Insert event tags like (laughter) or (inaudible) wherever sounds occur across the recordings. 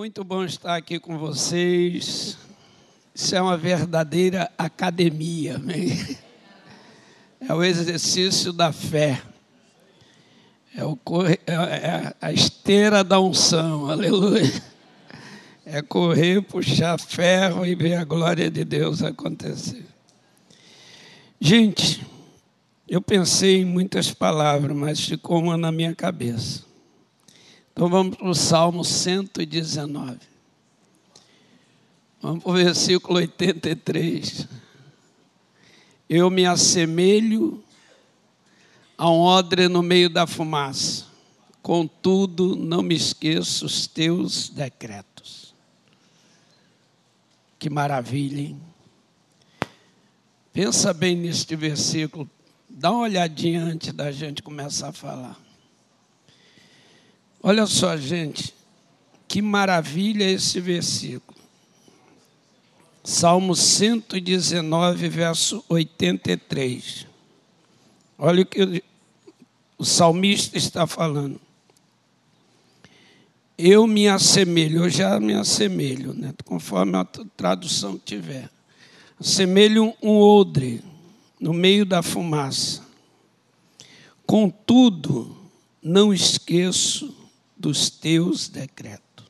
muito bom estar aqui com vocês. Isso é uma verdadeira academia, amém? É o exercício da fé. É, o, é, é a esteira da unção, aleluia. É correr, puxar ferro e ver a glória de Deus acontecer. Gente, eu pensei em muitas palavras, mas ficou uma na minha cabeça. Então vamos para o Salmo 119. Vamos para o versículo 83. Eu me assemelho a um odre no meio da fumaça, contudo não me esqueço os teus decretos. Que maravilha, hein? Pensa bem neste versículo, dá uma olhadinha antes da gente começar a falar. Olha só, gente, que maravilha esse versículo. Salmo 119, verso 83. Olha o que o salmista está falando. Eu me assemelho, eu já me assemelho, né? conforme a tradução tiver. Assemelho um odre no meio da fumaça. Contudo, não esqueço dos teus decretos.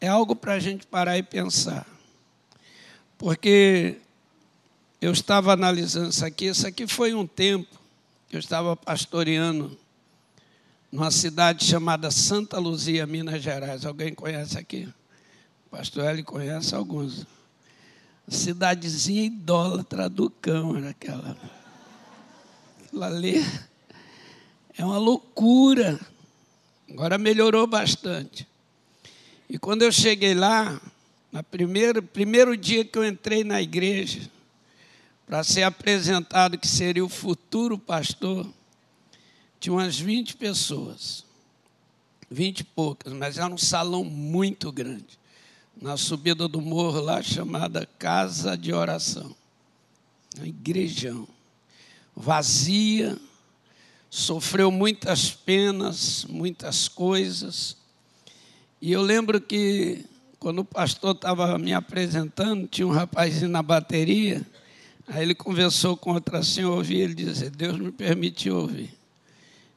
É algo para a gente parar e pensar. Porque eu estava analisando isso aqui, isso aqui foi um tempo que eu estava pastoreando numa cidade chamada Santa Luzia, Minas Gerais. Alguém conhece aqui? O pastor Eli conhece alguns. Cidadezinha idólatra do cão era aquela. Aquilo ali é uma loucura. Agora melhorou bastante. E quando eu cheguei lá, no primeiro, primeiro dia que eu entrei na igreja, para ser apresentado que seria o futuro pastor, tinha umas 20 pessoas. 20 e poucas, mas era um salão muito grande. Na subida do morro lá, chamada Casa de Oração. Um igrejão. Vazia, sofreu muitas penas, muitas coisas. E eu lembro que quando o pastor estava me apresentando, tinha um rapazinho na bateria, aí ele conversou com outra senhora, ouvi ele dizer, Deus me permitiu ouvir.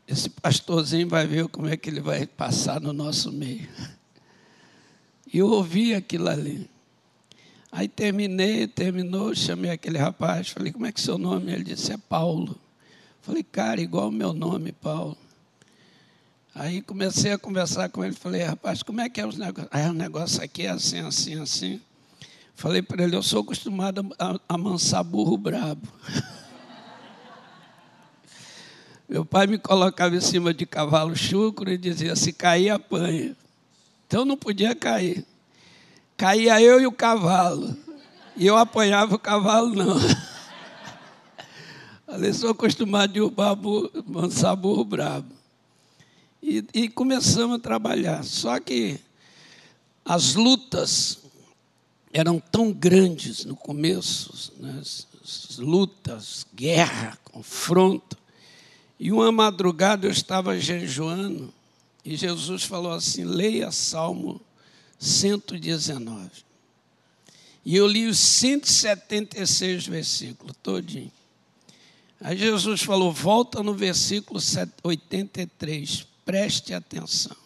Esse pastorzinho vai ver como é que ele vai passar no nosso meio. (laughs) E eu ouvi aquilo ali. Aí terminei, terminou, chamei aquele rapaz, falei, como é que é seu nome? Ele disse, é Paulo. Falei, cara, igual o meu nome, Paulo. Aí comecei a conversar com ele, falei, rapaz, como é que é os negócios? Aí o negócio aqui é assim, assim, assim. Falei para ele, eu sou acostumado a amansar burro brabo. (laughs) Meu pai me colocava em cima de cavalo chucro e dizia, se cair, apanha. Então não podia cair. Caía eu e o cavalo. E eu apanhava o cavalo, não. (laughs) Ali sou acostumado a derrubar burro, mansar brabo. E, e começamos a trabalhar. Só que as lutas eram tão grandes no começo, né? lutas, guerra, confronto. E uma madrugada eu estava jejuando e Jesus falou assim: leia Salmo 119. E eu li os 176 versículos todinho. Aí Jesus falou: volta no versículo 83, preste atenção.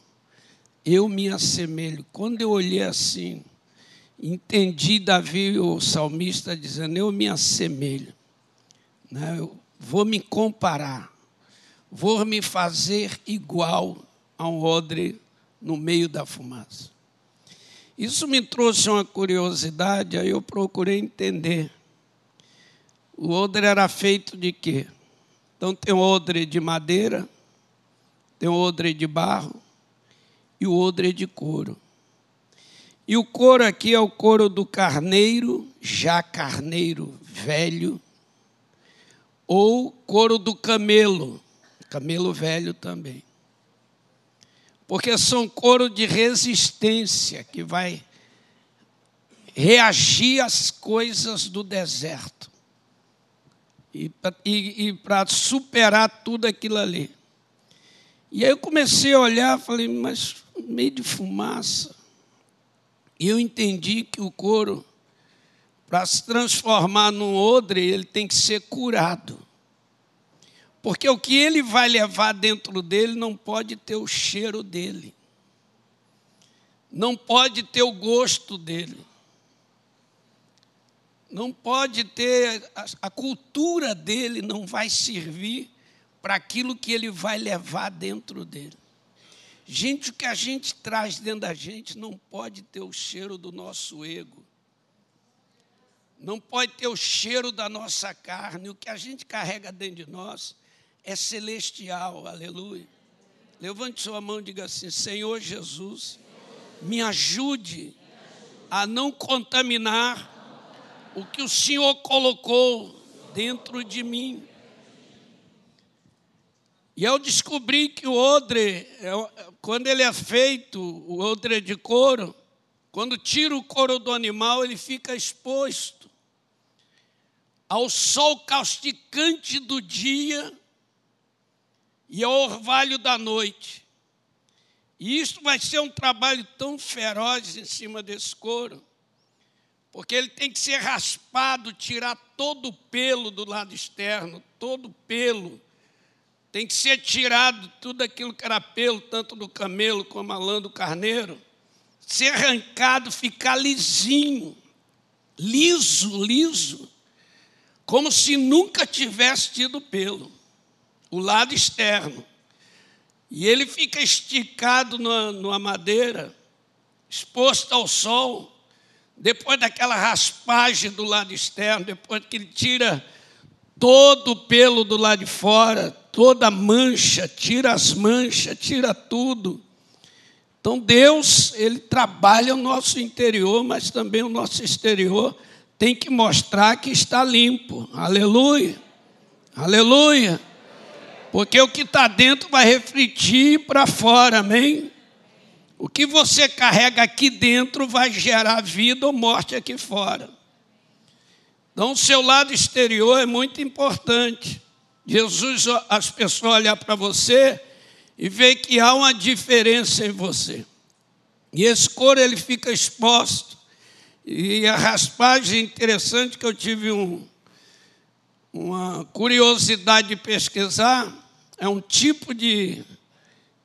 Eu me assemelho. Quando eu olhei assim, entendi Davi, o salmista, dizendo: Eu me assemelho. Né? Eu vou me comparar, vou me fazer igual a um odre no meio da fumaça. Isso me trouxe uma curiosidade, aí eu procurei entender. O odre era feito de quê? Então tem o odre de madeira, tem o odre de barro e o odre de couro. E o couro aqui é o couro do carneiro, já carneiro velho, ou couro do camelo, camelo velho também. Porque são couro de resistência que vai reagir às coisas do deserto e, para superar tudo aquilo ali. E aí eu comecei a olhar, falei, mas meio de fumaça. E eu entendi que o couro, para se transformar num odre, ele tem que ser curado. Porque o que ele vai levar dentro dele não pode ter o cheiro dele, não pode ter o gosto dele, não pode ter, a, cultura dele não vai servir para aquilo que ele vai levar dentro dele. Gente, o que a gente traz dentro da gente não pode ter o cheiro do nosso ego, não pode ter o cheiro da nossa carne. O que a gente carrega dentro de nós é celestial, aleluia. Levante sua mão e diga assim: Senhor Jesus, me ajude a não contaminar o que o Senhor colocou dentro de mim. E eu descobri que o odre, é quando ele é feito, o odre de couro, quando tira o couro do animal, ele fica exposto ao sol causticante do dia e ao orvalho da noite. E isso vai ser um trabalho tão feroz em cima desse couro, porque ele tem que ser raspado, tirar todo o pelo do lado externo, todo o pelo. Tem que ser tirado tudo aquilo que era pelo, tanto do camelo como a lã do carneiro. Ser arrancado, ficar lisinho, liso, liso, como se nunca tivesse tido pelo o lado externo. E ele fica esticado numa, numa madeira, exposto ao sol, depois daquela raspagem do lado externo, depois que ele tira todo o pelo do lado de fora, toda a mancha, tira as manchas, tira tudo. Então Deus, ele trabalha o nosso interior, mas também o nosso exterior tem que mostrar que está limpo. Aleluia. Aleluia. Porque o que está dentro vai refletir para fora, amém? O que você carrega aqui dentro vai gerar vida ou morte aqui fora. Então, o seu lado exterior é muito importante. Jesus, as pessoas olhar para você e ver que há uma diferença em você. E esse couro ele fica exposto. E a raspagem interessante que eu tive um, uma curiosidade de pesquisar, é um tipo de,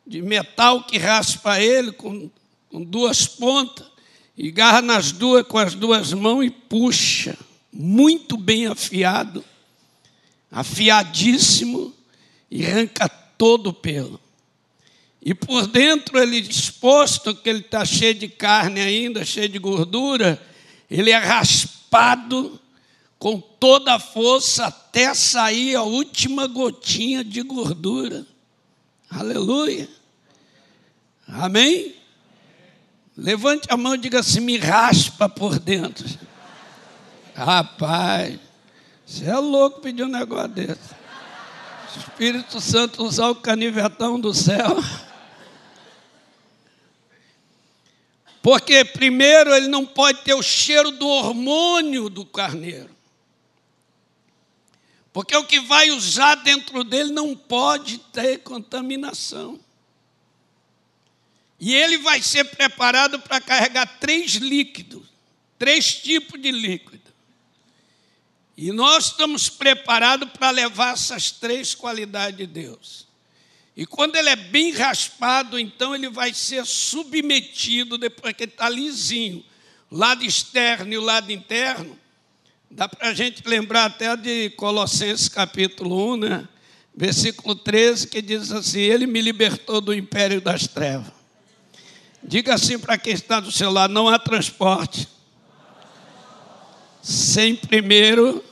de metal que raspa ele com, com duas pontas e garra nas duas com as duas mãos e puxa, muito bem afiado, afiadíssimo e arranca todo o pelo. E por dentro ele disposto, que ele está cheio de carne ainda, cheio de gordura, ele é raspado com toda a força até sair a última gotinha de gordura. Aleluia. Amém? Levante a mão e diga assim: me raspa por dentro. Rapaz, você é louco pedir um negócio desse. Espírito Santo usar o canivetão do céu. Porque, primeiro, ele não pode ter o cheiro do hormônio do carneiro. Porque o que vai usar dentro dele não pode ter contaminação. E ele vai ser preparado para carregar três líquidos, três tipos de líquido. E nós estamos preparados para levar essas três qualidades de Deus. E quando ele é bem raspado, então ele vai ser submetido, depois que ele está lisinho, lado externo e o lado interno, Dá para a gente lembrar até de Colossenses capítulo 1, né? versículo 13, que diz assim: Ele me libertou do império das trevas. Diga assim para quem está do seu lado: não há transporte sem primeiro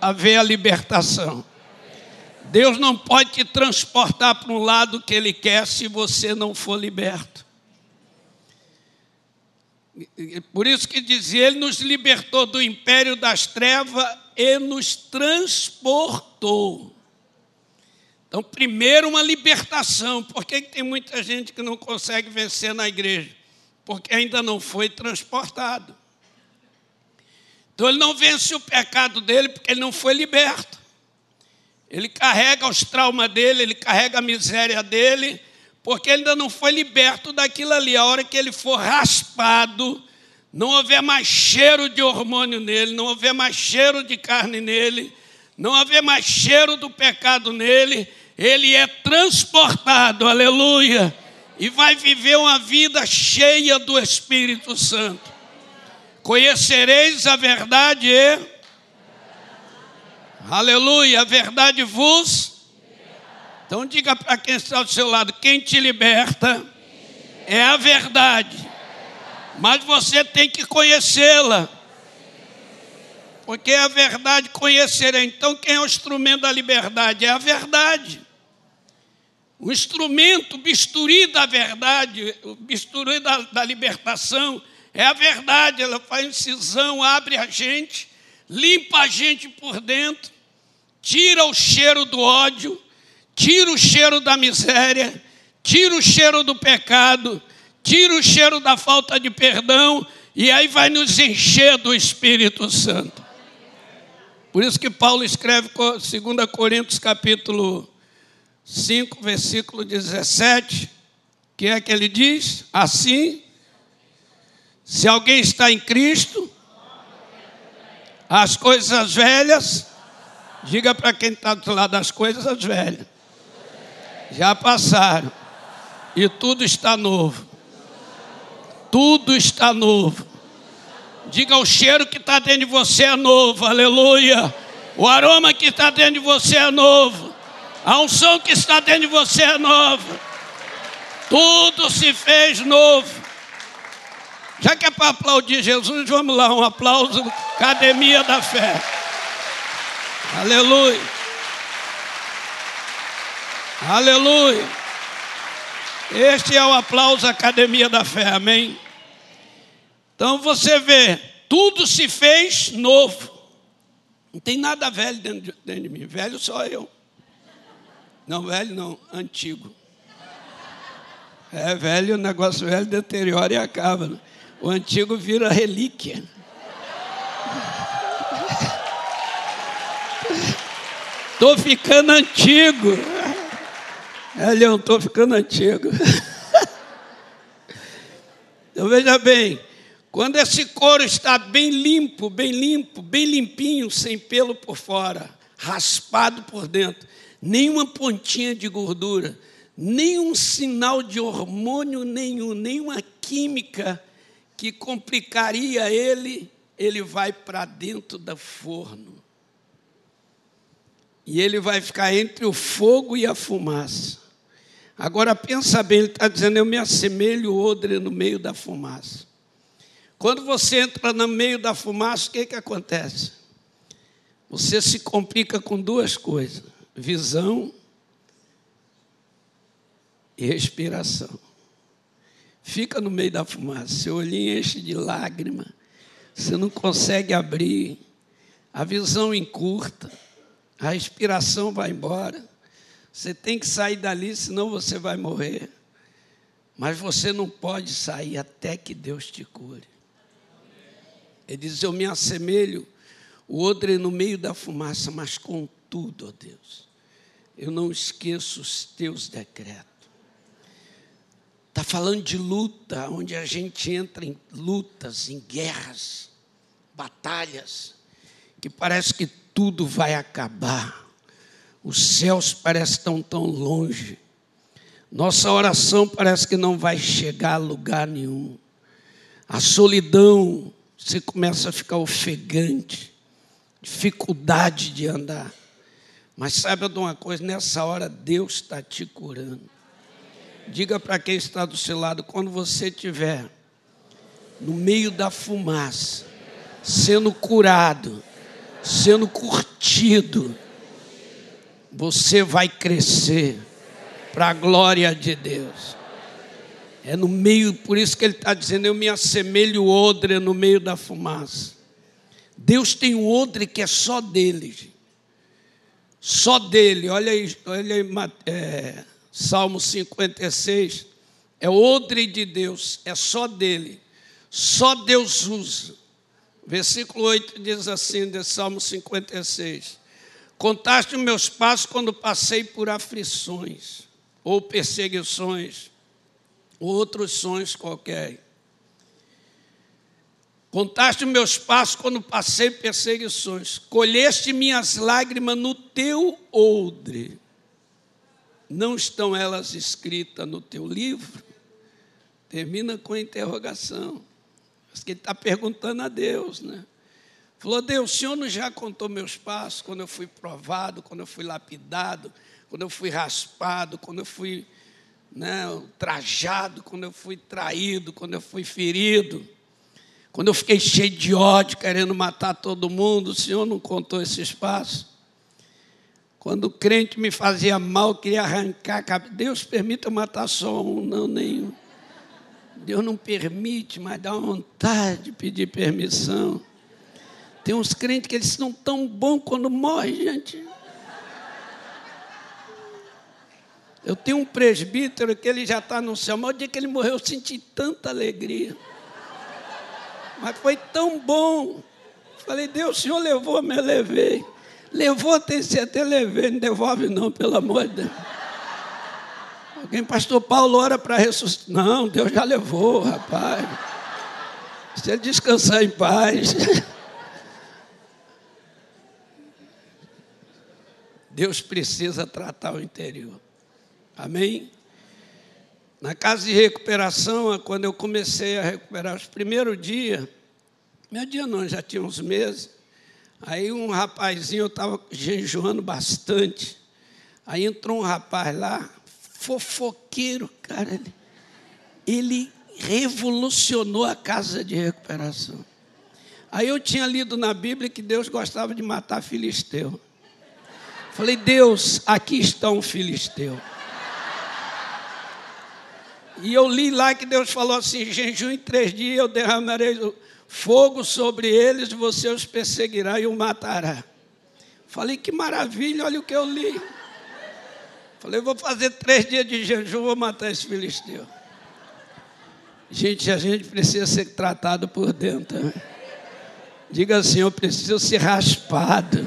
haver a libertação. Deus não pode te transportar para um lado que Ele quer se você não for liberto. Por isso que dizia, ele nos libertou do império das trevas e nos transportou. Então, primeiro uma libertação. Por que tem muita gente que não consegue vencer na igreja? Porque ainda não foi transportado. Então ele não vence o pecado dele porque ele não foi liberto. Ele carrega os traumas dele, ele carrega a miséria dele, porque ele ainda não foi liberto daquilo ali. A hora que ele for raspado, não houver mais cheiro de hormônio nele, não houver mais cheiro de carne nele, não houver mais cheiro do pecado nele, ele é transportado, aleluia, e vai viver uma vida cheia do Espírito Santo. Conhecereis a verdade e. Aleluia, a verdade vos então diga para quem está do seu lado: quem te liberta é a verdade, mas você tem que conhecê-la. Porque é a verdade conhecerá. Então, quem é o instrumento da liberdade? É a verdade. O instrumento, bisturi da verdade, o bisturi da, da libertação, é a verdade. Ela faz incisão, abre a gente, limpa a gente por dentro, tira o cheiro do ódio, tira o cheiro da miséria, tira o cheiro do pecado, tira o cheiro da falta de perdão, e aí vai nos encher do Espírito Santo. Por isso que Paulo escreve 2 Coríntios capítulo 5, versículo 17, que é que ele diz? Assim, se alguém está em Cristo, as coisas velhas, diga para quem está do lado das coisas velhas, já passaram. E tudo está novo. Tudo está novo. Diga o cheiro que está dentro de você é novo, aleluia. O aroma que está dentro de você é novo. A unção que está dentro de você é nova. Tudo se fez novo. Já que é para aplaudir Jesus, vamos lá, um aplauso, Academia da Fé. Aleluia. Aleluia. Este é o aplauso Academia da Fé, amém? Então você vê, tudo se fez novo. Não tem nada velho dentro de, dentro de mim. Velho só eu. Não, velho não, antigo. É velho, o negócio velho deteriora e acaba. Né? O antigo vira relíquia. Estou ficando antigo. É, Leão, estou ficando antigo. (laughs) então veja bem, quando esse couro está bem limpo, bem limpo, bem limpinho, sem pelo por fora, raspado por dentro, nenhuma pontinha de gordura, nenhum sinal de hormônio nenhum, nenhuma química que complicaria ele, ele vai para dentro do forno. E ele vai ficar entre o fogo e a fumaça. Agora pensa bem, ele está dizendo, eu me assemelho odre no meio da fumaça. Quando você entra no meio da fumaça, o que, que acontece? Você se complica com duas coisas: visão e respiração. Fica no meio da fumaça, seu olhinho enche de lágrima, você não consegue abrir, a visão encurta, a respiração vai embora. Você tem que sair dali, senão você vai morrer. Mas você não pode sair até que Deus te cure. Ele diz: Eu me assemelho o odre no meio da fumaça, mas contudo, ó Deus, eu não esqueço os teus decretos. Está falando de luta, onde a gente entra em lutas, em guerras, batalhas, que parece que tudo vai acabar os céus parecem tão tão longe. Nossa oração parece que não vai chegar a lugar nenhum. A solidão, você começa a ficar ofegante, dificuldade de andar. Mas saiba de uma coisa, nessa hora Deus está te curando. Diga para quem está do seu lado, quando você estiver no meio da fumaça, sendo curado, sendo curtido, você vai crescer para a glória de Deus. É no meio, por isso que ele está dizendo: eu me assemelho odre no meio da fumaça. Deus tem um odre que é só dele, só dele. Olha aí, olha aí é, Salmo 56. É odre de Deus, é só dele. Só Deus usa. Versículo 8 diz assim, de Salmo 56. Contaste meus passos quando passei por aflições. ou perseguições, ou outros sonhos qualquer. Contaste meus passos quando passei perseguições, colheste minhas lágrimas no teu odre. Não estão elas escritas no teu livro? Termina com a interrogação. Mas que ele está perguntando a Deus, né? Falou, Deus, o Senhor não já contou meus passos quando eu fui provado, quando eu fui lapidado, quando eu fui raspado, quando eu fui né, trajado, quando eu fui traído, quando eu fui ferido, quando eu fiquei cheio de ódio, querendo matar todo mundo, o Senhor não contou esses passos. Quando o crente me fazia mal, queria arrancar a cabeça. Deus permita matar só um, não nenhum. Deus não permite, mas dá vontade de pedir permissão. Tem uns crentes que eles são tão bons quando morrem, gente. Eu tenho um presbítero que ele já está no céu, mas o dia que ele morreu eu senti tanta alegria. Mas foi tão bom. Falei, Deus, o Senhor levou, me levei. Levou, tem até levei, não devolve não, pelo amor de Deus. Alguém, pastor Paulo, ora para ressuscitar. Não, Deus já levou, rapaz. Se ele descansar em paz. (laughs) Deus precisa tratar o interior. Amém? Na casa de recuperação, é quando eu comecei a recuperar os primeiros dias, meu dia não, já tinha uns meses. Aí um rapazinho, eu estava jejuando bastante. Aí entrou um rapaz lá, fofoqueiro, cara. Ele, ele revolucionou a casa de recuperação. Aí eu tinha lido na Bíblia que Deus gostava de matar filisteu. Falei, Deus, aqui está um filisteu. E eu li lá que Deus falou assim: jejum em três dias eu derramarei fogo sobre eles, você os perseguirá e o matará. Falei, que maravilha, olha o que eu li. Falei, vou fazer três dias de jejum, vou matar esse filisteu. Gente, a gente precisa ser tratado por dentro. Né? Diga assim, eu preciso ser raspado.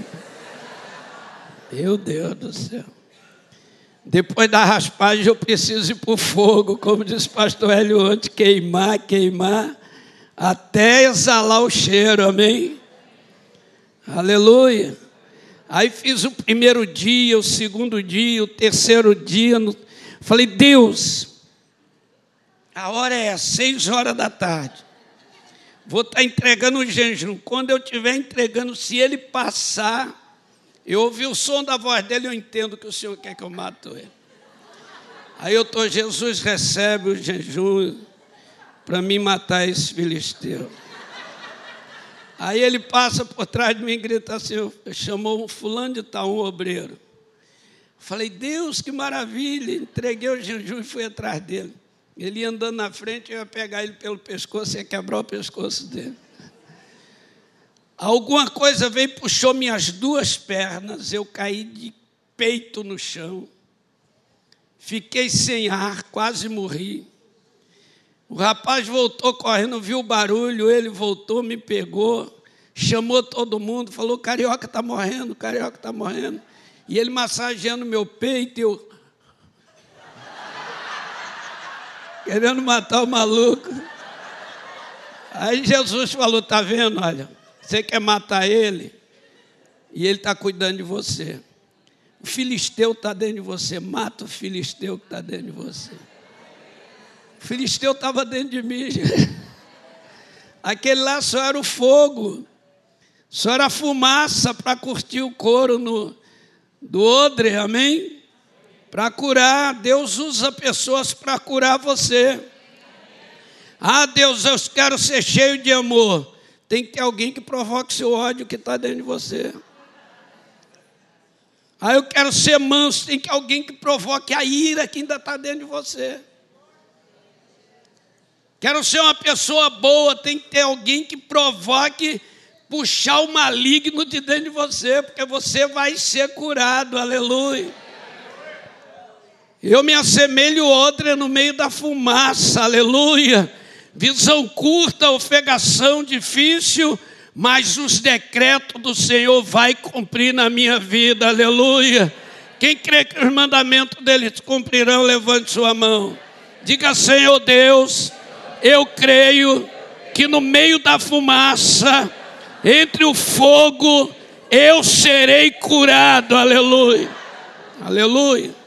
Meu Deus do céu. Depois da raspagem eu preciso ir para o fogo, como disse o pastor Hélio ontem, queimar, queimar, até exalar o cheiro, amém? Aleluia. Aí fiz o primeiro dia, o segundo dia, o terceiro dia. No... Falei, Deus, a hora é seis horas da tarde. Vou estar entregando o jejum. Quando eu estiver entregando, se ele passar, eu ouvi o som da voz dele, eu entendo que o Senhor quer que eu mato ele. Aí eu estou, Jesus recebe o jejum para me matar esse filisteu. Aí ele passa por trás de mim e grita assim, chamou um fulano de tal, um obreiro. Falei, Deus, que maravilha, entreguei o jejum e fui atrás dele. Ele ia andando na frente, eu ia pegar ele pelo pescoço e ia quebrar o pescoço dele. Alguma coisa veio e puxou minhas duas pernas, eu caí de peito no chão, fiquei sem ar, quase morri. O rapaz voltou correndo, viu o barulho, ele voltou, me pegou, chamou todo mundo, falou: Carioca está morrendo, Carioca está morrendo. E ele massageando meu peito, eu. (laughs) Querendo matar o maluco. Aí Jesus falou: Está vendo, olha você quer matar ele e ele está cuidando de você. O filisteu está dentro de você. Mata o filisteu que está dentro de você. O filisteu estava dentro de mim. Aquele lá só era o fogo. Só era a fumaça para curtir o couro no, do odre, amém? Para curar. Deus usa pessoas para curar você. Ah, Deus, eu quero ser cheio de amor. Tem que ter alguém que provoque seu ódio que está dentro de você. Ah, eu quero ser manso. Tem que alguém que provoque a ira que ainda está dentro de você. Quero ser uma pessoa boa. Tem que ter alguém que provoque puxar o maligno de dentro de você, porque você vai ser curado. Aleluia. Eu me assemelho outra no meio da fumaça. Aleluia visão curta, ofegação difícil, mas os decretos do Senhor vai cumprir na minha vida, aleluia. Quem crê que os mandamentos dele cumprirão, levante sua mão. Diga, Senhor Deus, eu creio que no meio da fumaça, entre o fogo, eu serei curado. Aleluia. Aleluia.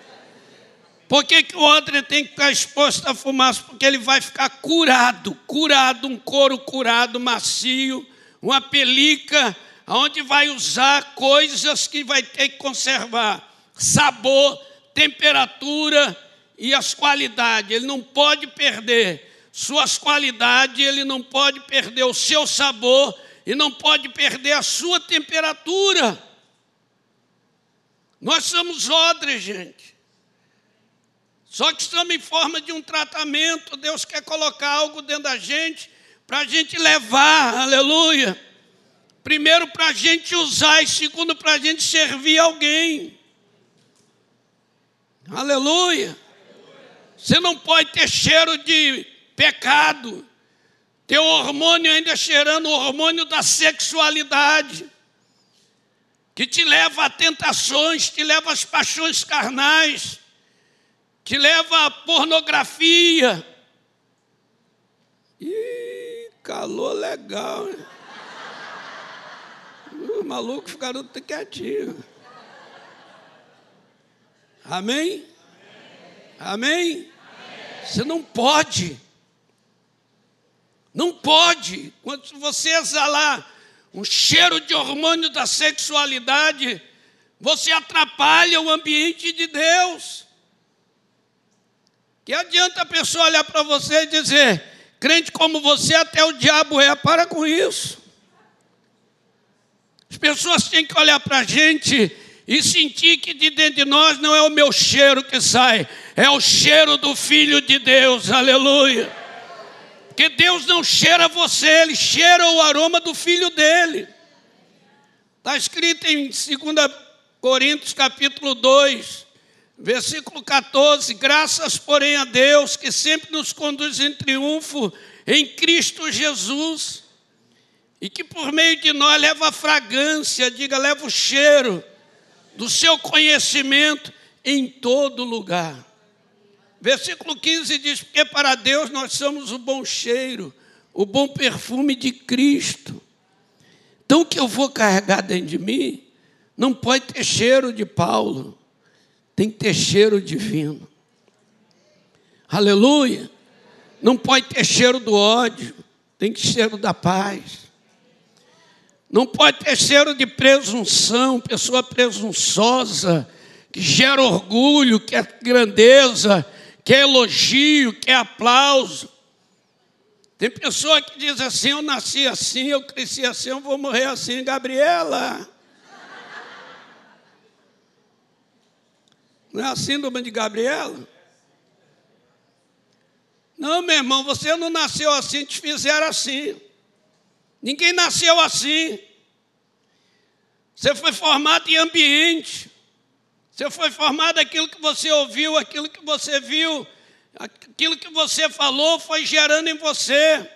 Por que, que o odre tem que ficar exposto à fumaça? Porque ele vai ficar curado, curado, um couro curado, macio, uma pelica, onde vai usar coisas que vai ter que conservar: sabor, temperatura e as qualidades. Ele não pode perder suas qualidades, ele não pode perder o seu sabor e não pode perder a sua temperatura. Nós somos odres, gente. Só que estamos em forma de um tratamento. Deus quer colocar algo dentro da gente para a gente levar, aleluia. Primeiro, para a gente usar, e segundo, para a gente servir alguém. Aleluia. Você não pode ter cheiro de pecado. Teu hormônio ainda cheirando o hormônio da sexualidade, que te leva a tentações, te leva às paixões carnais, te leva à pornografia. Ih, calor legal. Maluco ficaram quietinho. Amém? Amém? Amém? Você não pode. Não pode. Quando você exalar um cheiro de hormônio da sexualidade, você atrapalha o ambiente de Deus. Que adianta a pessoa olhar para você e dizer, crente como você, até o diabo é, para com isso. As pessoas têm que olhar para a gente e sentir que de dentro de nós não é o meu cheiro que sai, é o cheiro do Filho de Deus, aleluia. Porque Deus não cheira você, Ele cheira o aroma do Filho dele. Está escrito em 2 Coríntios capítulo 2, versículo 14: Graças, porém, a Deus que sempre nos conduz em triunfo em Cristo Jesus, e que por meio de nós leva a fragrância, diga, leva o cheiro do seu conhecimento em todo lugar. Versículo 15 diz: Porque para Deus nós somos o bom cheiro, o bom perfume de Cristo. Então, o que eu vou carregar dentro de mim não pode ter cheiro de Paulo, tem que ter cheiro divino. Aleluia. Não pode ter cheiro do ódio, tem que ter cheiro da paz. Não pode ter cheiro de presunção, pessoa presunçosa, que gera orgulho, que é grandeza, quer elogio, quer aplauso. Tem pessoa que diz assim: eu nasci assim, eu cresci assim, eu vou morrer assim, Gabriela. Não é a síndrome de Gabriela? Não, meu irmão, você não nasceu assim, te fizeram assim. Ninguém nasceu assim. Você foi formado em ambiente. Você foi formado aquilo que você ouviu, aquilo que você viu, aquilo que você falou foi gerando em você,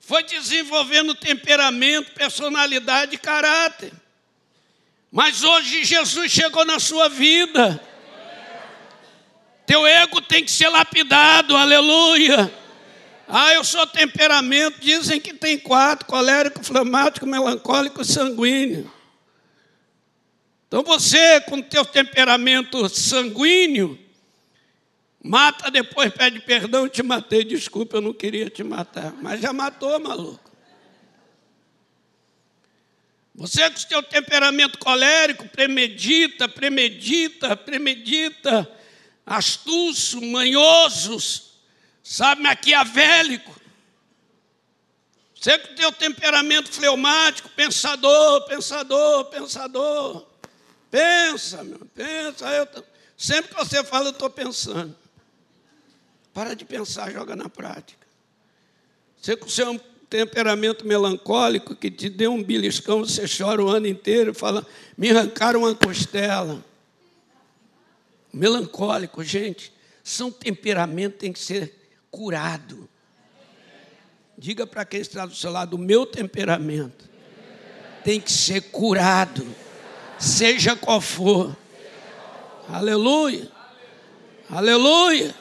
foi desenvolvendo temperamento, personalidade e caráter. Mas hoje Jesus chegou na sua vida. Teu ego tem que ser lapidado, aleluia. Ah, eu sou temperamento. Dizem que tem quatro: colérico, flamático, melancólico e sanguíneo. Então você, com teu temperamento sanguíneo, mata depois, pede perdão, te matei, desculpa, eu não queria te matar. Mas já matou, maluco. Você com teu temperamento colérico, premedita, premedita, premedita, astúcio, manhoso, sabe, maquiavélico. Você com teu temperamento fleumático, pensador, pensador, pensador. Pensa, meu, pensa. Eu tô... Sempre que você fala, eu estou pensando. Para de pensar, joga na prática. Você com seu temperamento melancólico, que te deu um beliscão, você chora o ano inteiro e fala, me arrancaram uma costela. Melancólico, gente, são temperamento tem que ser curado. Diga para quem está do seu lado, o meu temperamento tem que ser curado seja qual for. Aleluia. Aleluia.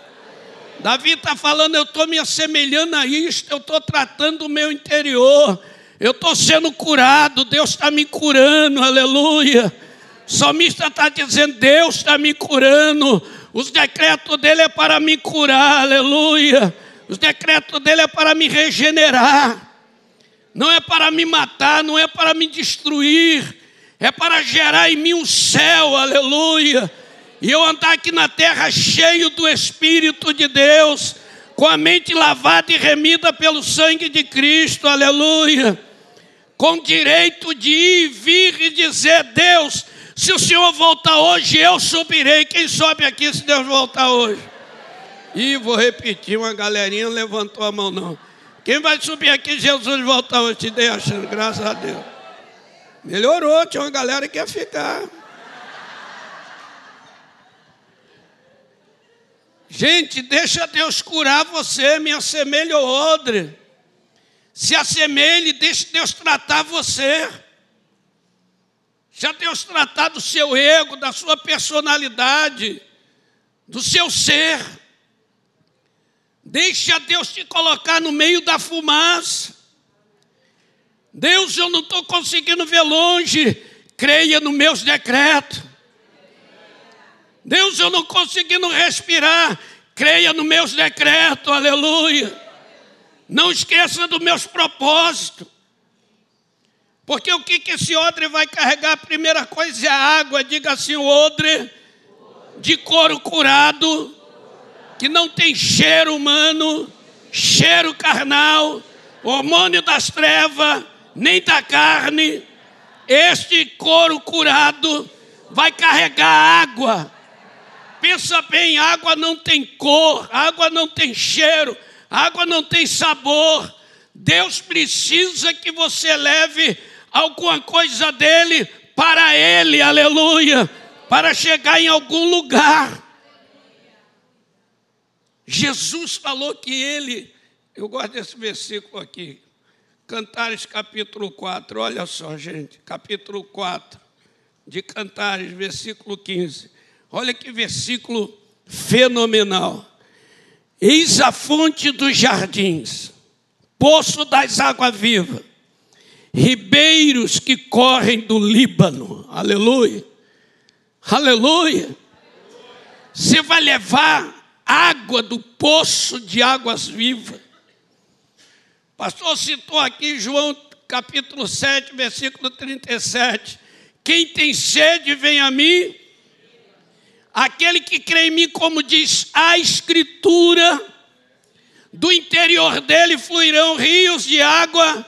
Davi está falando, eu estou me assemelhando a isto, eu estou tratando o meu interior, eu estou sendo curado, Deus está me curando, aleluia. Salmista está dizendo, Deus está me curando, os decretos dele é para me curar, aleluia. Os decretos dele é para me regenerar, não é para me matar, não é para me destruir, é para gerar em mim um céu, aleluia. E eu andar aqui na terra cheio do Espírito de Deus, com a mente lavada e remida pelo sangue de Cristo, aleluia, com direito de ir, vir e dizer: Deus, se o Senhor voltar hoje, eu subirei. Quem sobe aqui se Deus voltar hoje? E vou repetir, uma galerinha levantou a mão, não. Quem vai subir aqui, Jesus voltar hoje? Te dei achando, graças a Deus. Melhorou, tinha uma galera que ia ficar. Gente, deixa Deus curar você, me assemelhe ao odre. Se assemelhe, deixe Deus tratar você. Já Deus tratar do seu ego, da sua personalidade, do seu ser. Deixa Deus te colocar no meio da fumaça. Deus, eu não estou conseguindo ver longe. Creia nos meus decretos. Deus, eu não conseguindo respirar. Creia nos meus decretos, aleluia. Não esqueça dos meus propósitos. Porque o que, que esse odre vai carregar? A primeira coisa é a água. Diga assim: o odre de couro curado, que não tem cheiro humano, cheiro carnal, hormônio das trevas, nem da carne. Este couro curado vai carregar água Pensa bem, água não tem cor, água não tem cheiro, água não tem sabor. Deus precisa que você leve alguma coisa dele para ele, aleluia, para chegar em algum lugar. Jesus falou que ele, eu gosto desse versículo aqui, Cantares capítulo 4, olha só, gente, capítulo 4 de Cantares, versículo 15. Olha que versículo fenomenal. Eis a fonte dos jardins, poço das águas vivas, ribeiros que correm do Líbano. Aleluia. Aleluia. Você vai levar água do poço de águas vivas. Pastor citou aqui João capítulo 7, versículo 37. Quem tem sede, vem a mim Aquele que crê em mim, como diz a Escritura, do interior dele fluirão rios de água.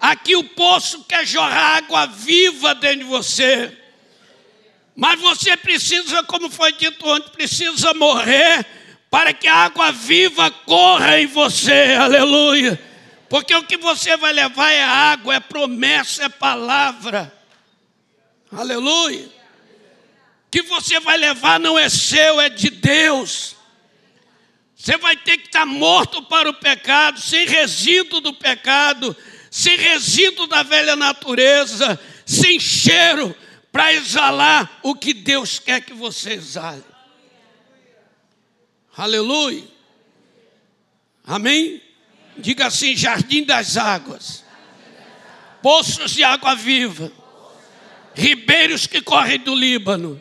Aqui o poço quer jorrar água viva dentro de você. Mas você precisa, como foi dito ontem, precisa morrer para que a água viva corra em você. Aleluia. Porque o que você vai levar é água, é promessa, é palavra. Aleluia que você vai levar não é seu, é de Deus. Você vai ter que estar morto para o pecado, sem resíduo do pecado, sem resíduo da velha natureza, sem cheiro, para exalar o que Deus quer que você exale. Aleluia. Amém? Diga assim: jardim das águas, poços de água viva, ribeiros que correm do Líbano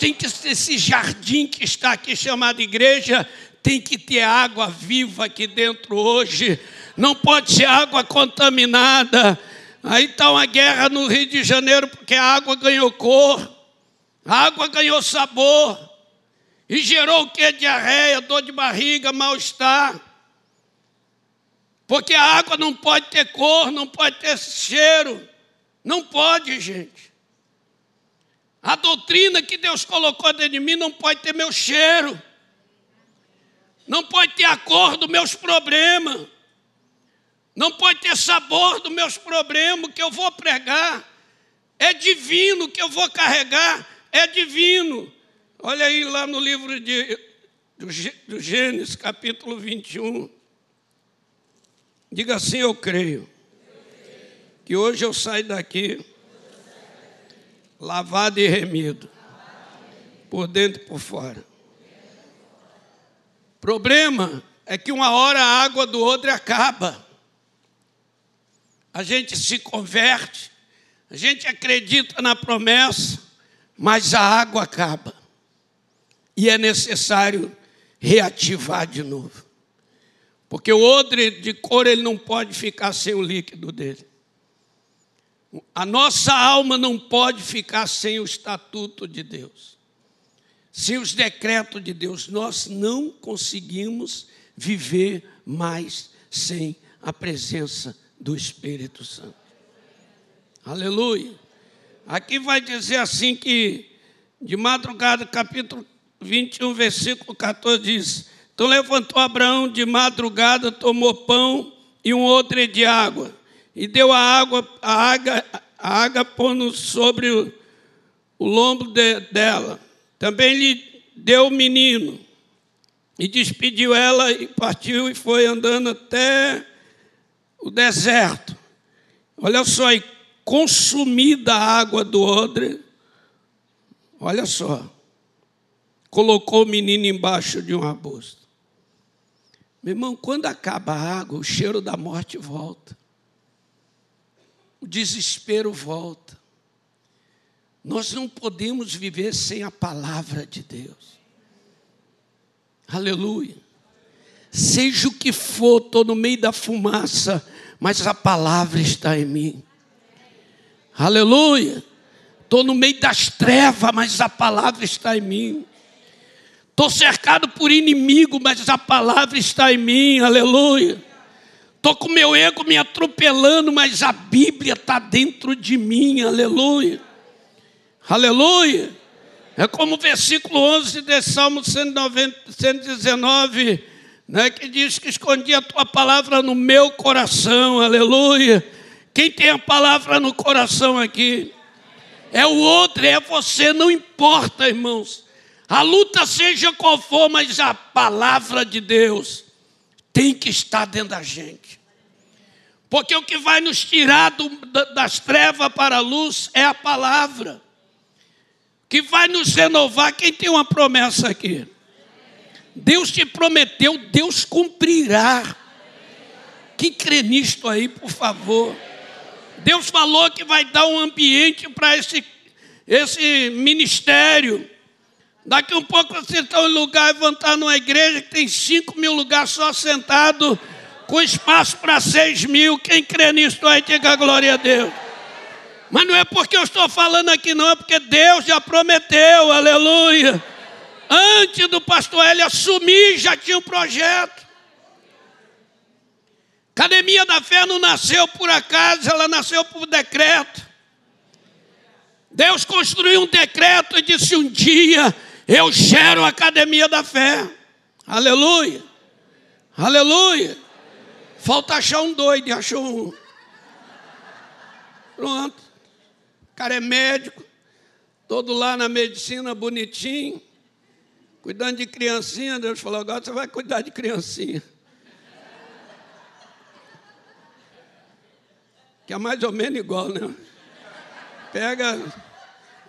tem que esse jardim que está aqui chamado igreja, tem que ter água viva aqui dentro hoje. Não pode ser água contaminada. Aí está uma guerra no Rio de Janeiro porque a água ganhou cor, a água ganhou sabor e gerou o que? Diarreia, dor de barriga, mal-estar. Porque a água não pode ter cor, não pode ter cheiro. Não pode, gente. A doutrina que Deus colocou dentro de mim não pode ter meu cheiro, não pode ter a cor dos meus problemas, não pode ter sabor dos meus problemas que eu vou pregar. É divino que eu vou carregar, é divino. Olha aí lá no livro de, do, do Gênesis, capítulo 21. Diga assim: Eu creio que hoje eu saio daqui lavado e remido por dentro e por fora. Problema é que uma hora a água do outro acaba. A gente se converte, a gente acredita na promessa, mas a água acaba. E é necessário reativar de novo. Porque o odre de cor ele não pode ficar sem o líquido dele. A nossa alma não pode ficar sem o estatuto de Deus. Sem os decretos de Deus, nós não conseguimos viver mais sem a presença do Espírito Santo. Aleluia. Aqui vai dizer assim que de madrugada, capítulo 21, versículo 14 diz: Então levantou Abraão de madrugada, tomou pão e um outro de água e deu a água, a água, a água pondo sobre o, o lombo de, dela. Também lhe deu o menino e despediu ela e partiu e foi andando até o deserto. Olha só, e consumida a água do odre, olha só, colocou o menino embaixo de um arbusto. Meu irmão, quando acaba a água, o cheiro da morte volta o desespero volta. Nós não podemos viver sem a palavra de Deus. Aleluia. Seja o que for, estou no meio da fumaça, mas a palavra está em mim. Aleluia. Estou no meio das trevas, mas a palavra está em mim. Estou cercado por inimigo, mas a palavra está em mim. Aleluia. Estou com meu ego me atropelando, mas a Bíblia está dentro de mim, aleluia. Aleluia. É como o versículo 11 de Salmo 190, 119, né, que diz que escondi a tua palavra no meu coração, aleluia. Quem tem a palavra no coração aqui? É o outro, é você, não importa, irmãos. A luta seja qual for, mas a palavra de Deus tem que estar dentro da gente. Porque o que vai nos tirar do, das trevas para a luz é a palavra. Que vai nos renovar. Quem tem uma promessa aqui? Deus te prometeu, Deus cumprirá. Quem crê nisto aí, por favor? Deus falou que vai dar um ambiente para esse, esse ministério. Daqui um pouco você está em lugar, levantar numa igreja que tem 5 mil lugares só sentado, com espaço para 6 mil. Quem crê nisso aí, diga glória a Deus. Mas não é porque eu estou falando aqui, não, é porque Deus já prometeu, aleluia. Antes do pastor Hélio assumir, já tinha um projeto. Academia da Fé não nasceu por acaso, ela nasceu por decreto. Deus construiu um decreto e disse: um dia eu gero a academia da fé. Aleluia. Aleluia. Falta achar um doido, achou um. Pronto. O cara é médico, todo lá na medicina, bonitinho, cuidando de criancinha. Deus falou: agora você vai cuidar de criancinha. Que é mais ou menos igual, né? Pega,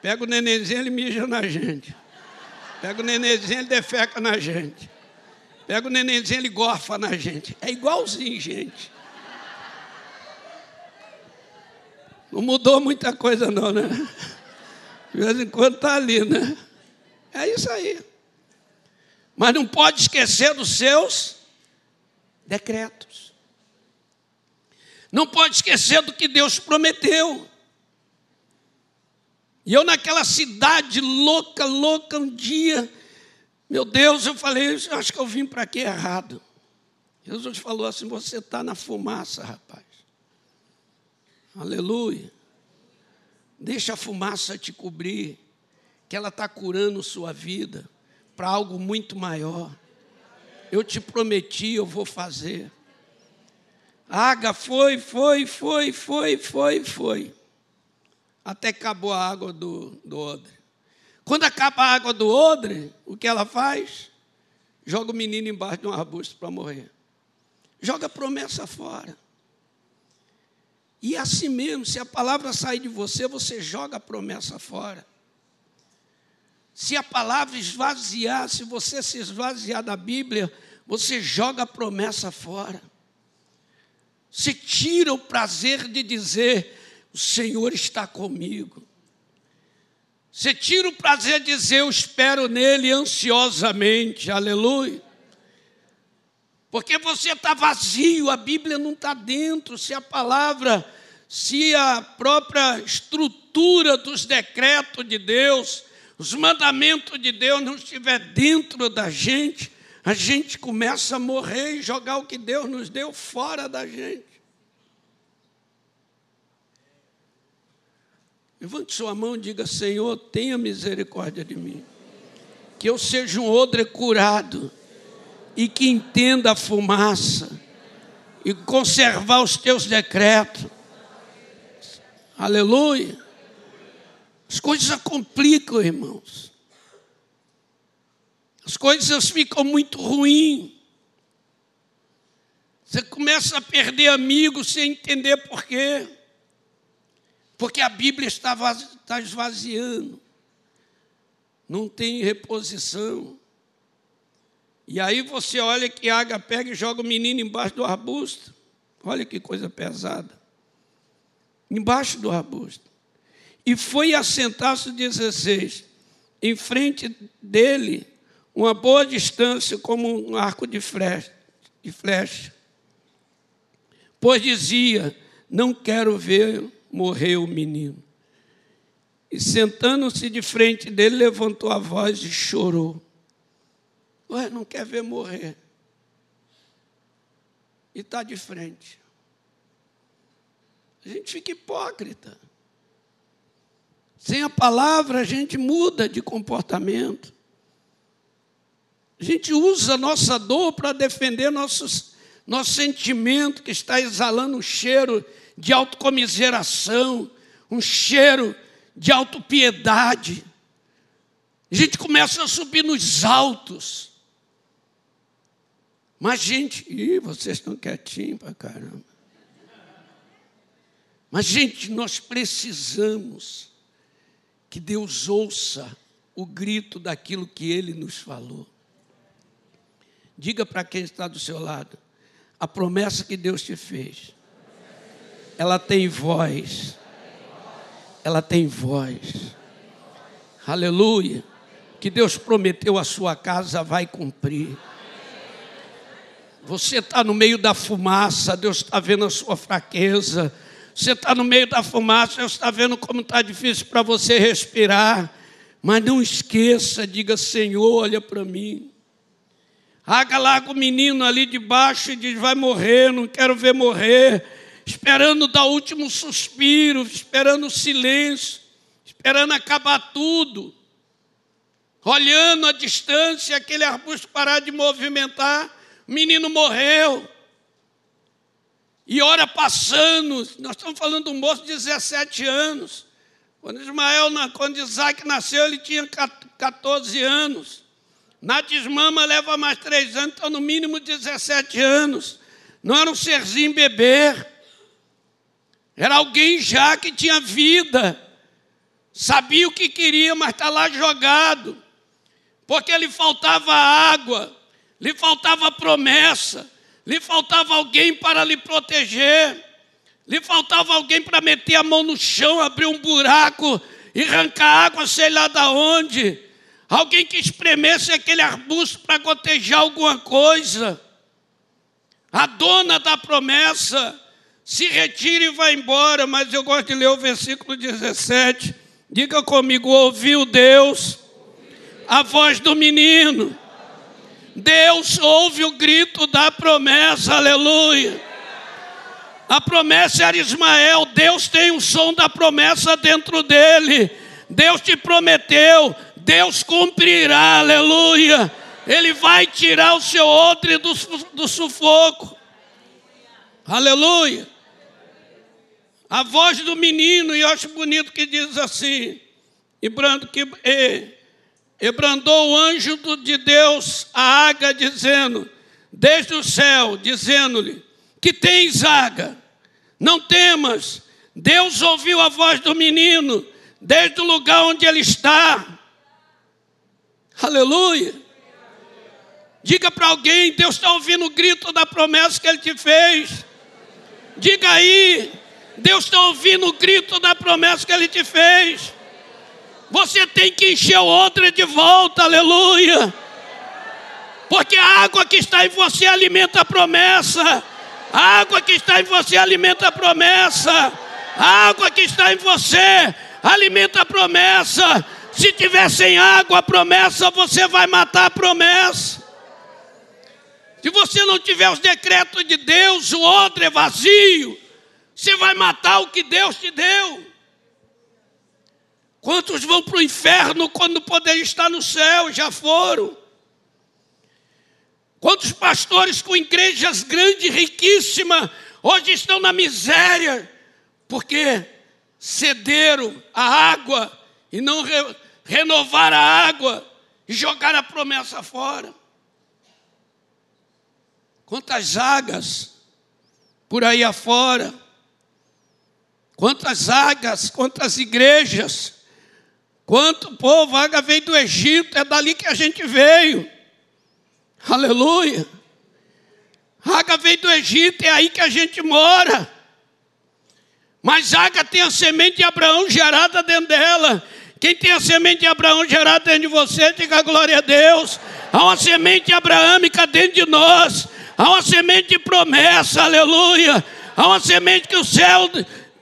pega o nenenzinho, ele mija na gente. Pega o nenenzinho, ele defeca na gente. Pega o nenenzinho, ele gorfa na gente. É igualzinho, gente. Não mudou muita coisa, não, né? De vez em quando está ali, né? É isso aí. Mas não pode esquecer dos seus decretos. Não pode esquecer do que Deus prometeu. E eu naquela cidade louca, louca, um dia, meu Deus, eu falei, acho que eu vim para aqui errado. Jesus falou assim: você está na fumaça, rapaz. Aleluia. Deixa a fumaça te cobrir, que ela está curando sua vida para algo muito maior. Eu te prometi, eu vou fazer. Água foi, foi, foi, foi, foi, foi até acabou a água do, do odre. Quando acaba a água do odre, o que ela faz? Joga o menino embaixo de um arbusto para morrer. Joga a promessa fora. E é assim mesmo, se a palavra sair de você, você joga a promessa fora. Se a palavra esvaziar, se você se esvaziar da Bíblia, você joga a promessa fora. Você tira o prazer de dizer: O Senhor está comigo. Você tira o prazer de dizer: Eu espero nele ansiosamente. Aleluia. Porque você está vazio, a Bíblia não está dentro. Se a palavra, se a própria estrutura dos decretos de Deus, os mandamentos de Deus não estiver dentro da gente, a gente começa a morrer e jogar o que Deus nos deu fora da gente. Levante sua mão e diga: Senhor, tenha misericórdia de mim. Que eu seja um odre curado e que entenda a fumaça e conservar os teus decretos. Aleluia. As coisas complicam, irmãos. As coisas ficam muito ruins. Você começa a perder amigos sem entender por quê. Porque a Bíblia está, está esvaziando. Não tem reposição. E aí você olha que a água pega e joga o menino embaixo do arbusto. Olha que coisa pesada. Embaixo do arbusto. E foi assentar-se 16, em frente dele, uma boa distância, como um arco de flecha. De flecha. Pois dizia: Não quero ver morrer o menino. E sentando-se de frente dele, levantou a voz e chorou. Ué, não quer ver morrer. E está de frente. A gente fica hipócrita. Sem a palavra, a gente muda de comportamento. A gente usa a nossa dor para defender nossos, nosso sentimento que está exalando um cheiro de autocomiseração, um cheiro de autopiedade. A gente começa a subir nos altos. Mas, gente, ih, vocês estão quietinhos para caramba. Mas, gente, nós precisamos que Deus ouça o grito daquilo que Ele nos falou. Diga para quem está do seu lado: a promessa que Deus te fez, ela tem voz. Ela tem voz. Aleluia. Que Deus prometeu a sua casa vai cumprir. Você está no meio da fumaça, Deus está vendo a sua fraqueza. Você está no meio da fumaça, Deus está vendo como está difícil para você respirar. Mas não esqueça, diga: Senhor, olha para mim. Haga com o menino ali debaixo e diz: vai morrer, não quero ver morrer. Esperando dar o último suspiro, esperando o silêncio, esperando acabar tudo. Olhando a distância, aquele arbusto parar de movimentar o menino morreu. E hora passando, nós estamos falando de um moço de 17 anos. Quando Ismael, quando Isaac nasceu, ele tinha 14 anos. Na desmama leva mais três anos, então no mínimo 17 anos. Não era um serzinho bebê. Era alguém já que tinha vida. Sabia o que queria, mas está lá jogado. Porque lhe faltava água lhe faltava promessa, lhe faltava alguém para lhe proteger, lhe faltava alguém para meter a mão no chão, abrir um buraco e arrancar água, sei lá da onde. Alguém que espremesse aquele arbusto para gotejar alguma coisa. A dona da promessa se retira e vai embora, mas eu gosto de ler o versículo 17. Diga comigo: ouviu Deus a voz do menino Deus ouve o grito da promessa, aleluia. A promessa era Ismael, Deus tem o som da promessa dentro dele. Deus te prometeu, Deus cumprirá, aleluia. Ele vai tirar o seu odre do, do sufoco, aleluia. A voz do menino, e eu acho bonito que diz assim, e brando que. E, e brandou o anjo de Deus a Aga, dizendo, desde o céu, dizendo-lhe: Que tens, Aga? Não temas. Deus ouviu a voz do menino desde o lugar onde ele está. Aleluia. Diga para alguém: Deus está ouvindo o grito da promessa que Ele te fez. Diga aí: Deus está ouvindo o grito da promessa que Ele te fez. Você tem que encher o outro de volta, aleluia. Porque a água que está em você alimenta a promessa. A água que está em você alimenta a promessa. A água que está em você alimenta a promessa. Se tiver sem água a promessa, você vai matar a promessa. Se você não tiver os decretos de Deus, o outro é vazio. Você vai matar o que Deus te deu. Quantos vão para o inferno quando poder estar no céu? Já foram. Quantos pastores com igrejas grandes, riquíssimas, hoje estão na miséria, porque cederam a água e não re, renovaram a água e jogaram a promessa fora. Quantas zagas por aí afora, quantas zagas, quantas igrejas, quanto povo, a água veio do Egito, é dali que a gente veio. Aleluia. Água veio do Egito, é aí que a gente mora. Mas Água tem a semente de Abraão gerada dentro dela. Quem tem a semente de Abraão gerada dentro de você, diga glória a Deus. Há uma semente abraâmica dentro de nós. Há uma semente de promessa, aleluia. Há uma semente que o céu,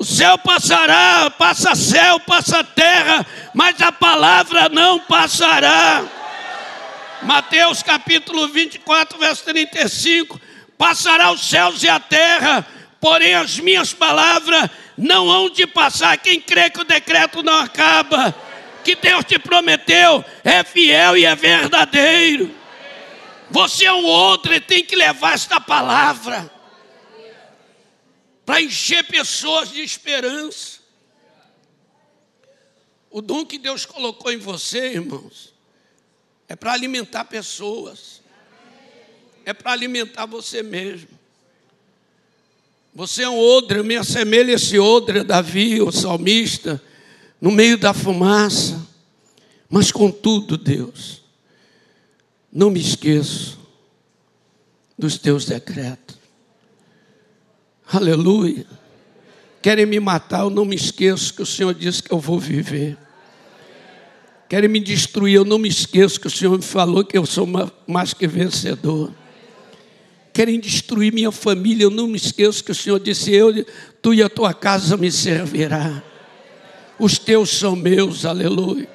o céu passará, passa céu, passa terra, mas a palavra não passará. Mateus capítulo 24, verso 35: Passará os céus e a terra, porém as minhas palavras não hão de passar. Quem crê que o decreto não acaba, que Deus te prometeu, é fiel e é verdadeiro. Você é um outro e tem que levar esta palavra para encher pessoas de esperança. O dom que Deus colocou em você, irmãos, é para alimentar pessoas, é para alimentar você mesmo. Você é um odre, me assemelho a esse odre, Davi, o salmista, no meio da fumaça. Mas contudo, Deus, não me esqueço dos teus decretos. Aleluia. Querem me matar, eu não me esqueço que o Senhor disse que eu vou viver querem me destruir, eu não me esqueço que o Senhor me falou que eu sou mais que vencedor. Querem destruir minha família, eu não me esqueço que o Senhor disse: Eu, tu e a tua casa me servirá. Os teus são meus, aleluia.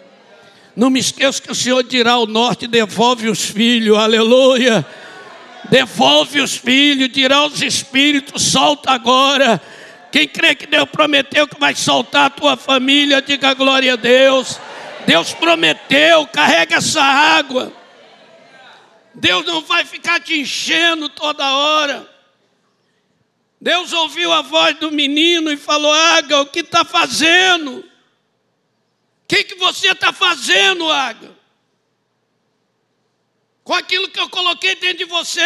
Não me esqueço que o Senhor dirá ao norte: devolve os filhos, aleluia. Devolve os filhos, dirá aos espíritos: solta agora. Quem crê que Deus prometeu que vai soltar a tua família, diga glória a Deus. Deus prometeu, carrega essa água. Deus não vai ficar te enchendo toda hora. Deus ouviu a voz do menino e falou: Água, o que está fazendo? O que, que você está fazendo, Água? Com aquilo que eu coloquei dentro de você.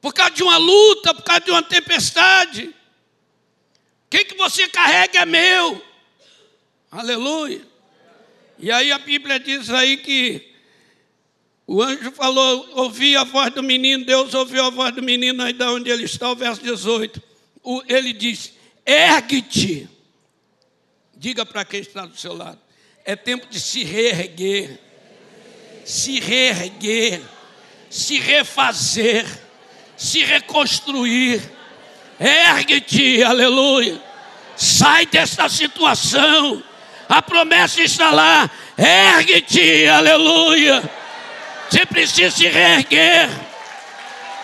Por causa de uma luta, por causa de uma tempestade. O que, você carrega é meu. Aleluia. E aí a Bíblia diz aí que o anjo falou, ouvi a voz do menino, Deus ouviu a voz do menino aí de onde ele está, o verso 18. O, ele diz: ergue-te. Diga para quem está do seu lado. É tempo de se reerguer, se reerguer, se refazer, se reconstruir. Ergue-te, aleluia. Sai desta situação a promessa está lá. Ergue-te, aleluia. Você precisa se reerguer.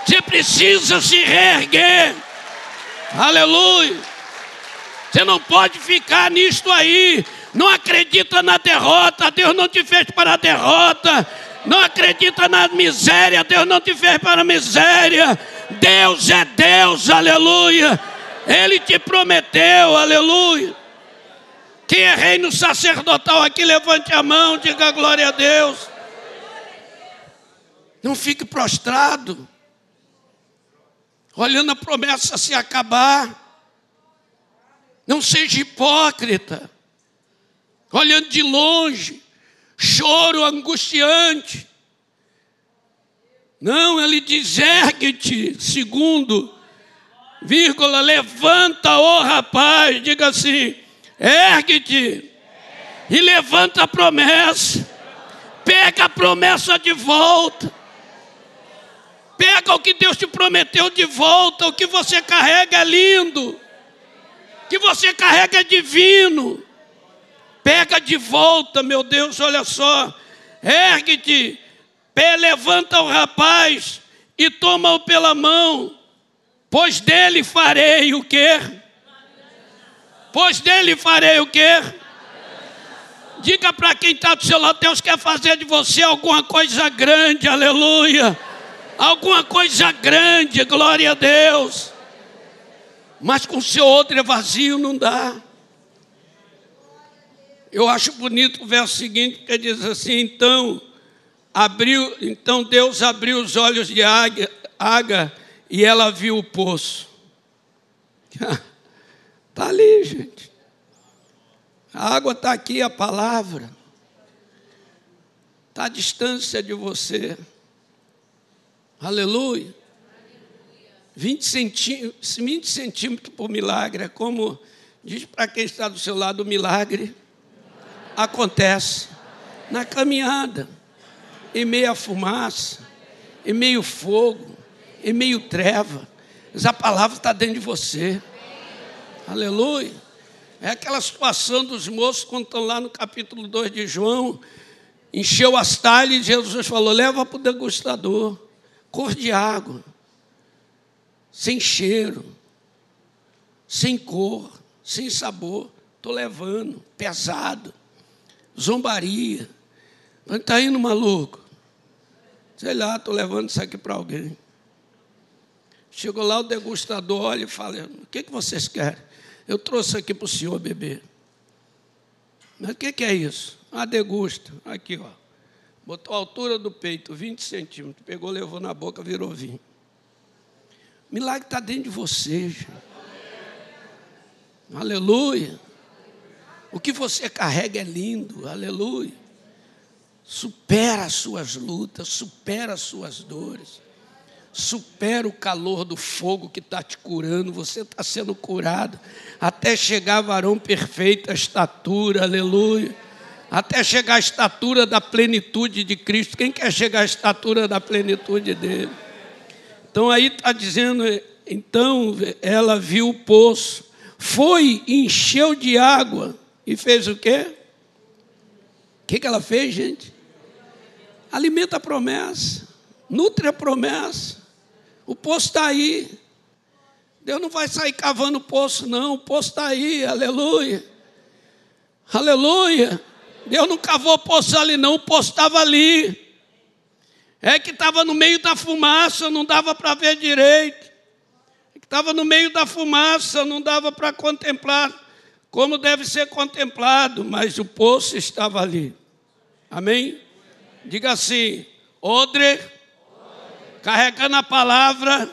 Você precisa se reerguer. Aleluia. Você não pode ficar nisto aí. Não acredita na derrota. Deus não te fez para a derrota. Não acredita na miséria. Deus não te fez para a miséria. Deus é Deus. Aleluia. Ele te prometeu. Aleluia. Quem é reino sacerdotal aqui, levante a mão, diga glória a Deus. Não fique prostrado, olhando a promessa se acabar. Não seja hipócrita, olhando de longe, choro angustiante. Não, ele diz: ergue-te, segundo, vírgula, levanta, oh, rapaz, diga assim: ergue-te e levanta a promessa, pega a promessa de volta. Pega o que Deus te prometeu de volta, o que você carrega é lindo, o que você carrega é divino. Pega de volta, meu Deus, olha só. Ergue-te, levanta o rapaz e toma-o pela mão, pois dele farei o quê? Pois dele farei o quê? Diga para quem está do seu lado, Deus quer fazer de você alguma coisa grande, aleluia alguma coisa grande, glória a Deus. Mas com o seu outro é vazio, não dá. Eu acho bonito o verso seguinte que diz assim: então abriu, então Deus abriu os olhos de Águia, Água e ela viu o poço. Está (laughs) ali, gente. A água está aqui, a palavra. Está à distância de você. Aleluia. 20 centímetros, 20 centímetros por milagre é como, diz para quem está do seu lado, o milagre acontece na caminhada, em meio à fumaça, em meio fogo, em meio treva. Mas a palavra está dentro de você. Aleluia. É aquela situação dos moços, quando estão lá no capítulo 2 de João, encheu as talhas e Jesus falou: leva para o degustador cor de água, sem cheiro, sem cor, sem sabor. Estou levando, pesado, zombaria. Está indo maluco? Sei lá, estou levando isso aqui para alguém. Chegou lá o degustador, olha e fala: O que, que vocês querem? Eu trouxe aqui para o senhor beber. Mas o que, que é isso? Ah, degusta. Aqui, ó. Botou a altura do peito, 20 centímetros. Pegou, levou na boca, virou vinho. Milagre está dentro de você, gente. Aleluia. O que você carrega é lindo, aleluia. Supera as suas lutas, supera as suas dores, supera o calor do fogo que está te curando. Você está sendo curado até chegar varão perfeito, a estatura, aleluia até chegar à estatura da plenitude de Cristo. Quem quer chegar à estatura da plenitude dele? Então aí está dizendo, então ela viu o poço, foi, encheu de água e fez o quê? O que, que ela fez, gente? Alimenta a promessa, nutre a promessa. O poço está aí. Deus não vai sair cavando o poço, não. O poço está aí, aleluia. Aleluia. Deus não cavou poço ali, não, o poço estava ali. É que estava no meio da fumaça, não dava para ver direito. É que estava no meio da fumaça, não dava para contemplar como deve ser contemplado, mas o poço estava ali. Amém? Diga assim: odre, carregando a palavra,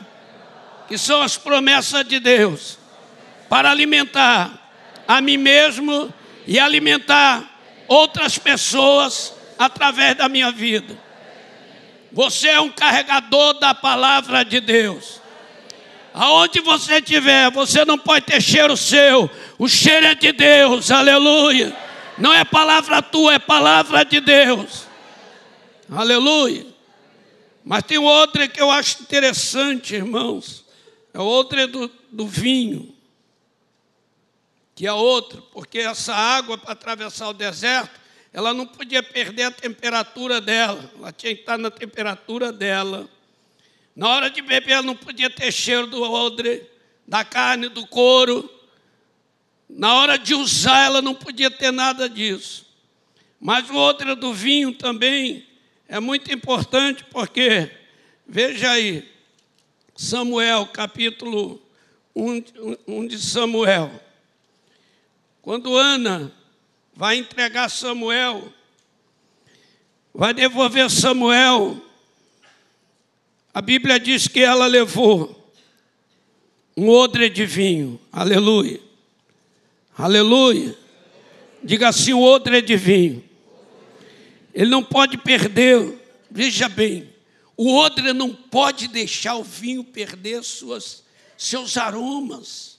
que são as promessas de Deus, para alimentar a mim mesmo e alimentar outras pessoas através da minha vida. Você é um carregador da palavra de Deus. Aonde você estiver, você não pode ter cheiro seu. O cheiro é de Deus, aleluia. Não é palavra tua, é palavra de Deus. Aleluia. Mas tem outra que eu acho interessante, irmãos. É outra do, do vinho que a outra, porque essa água para atravessar o deserto, ela não podia perder a temperatura dela, ela tinha que estar na temperatura dela. Na hora de beber, ela não podia ter cheiro do odre, da carne, do couro. Na hora de usar, ela não podia ter nada disso. Mas o outro do vinho também é muito importante, porque, veja aí, Samuel, capítulo 1 de Samuel. Quando Ana vai entregar Samuel, vai devolver Samuel, a Bíblia diz que ela levou um odre de vinho. Aleluia. Aleluia. Diga assim: o odre de vinho. Ele não pode perder, veja bem, o odre não pode deixar o vinho perder suas, seus aromas.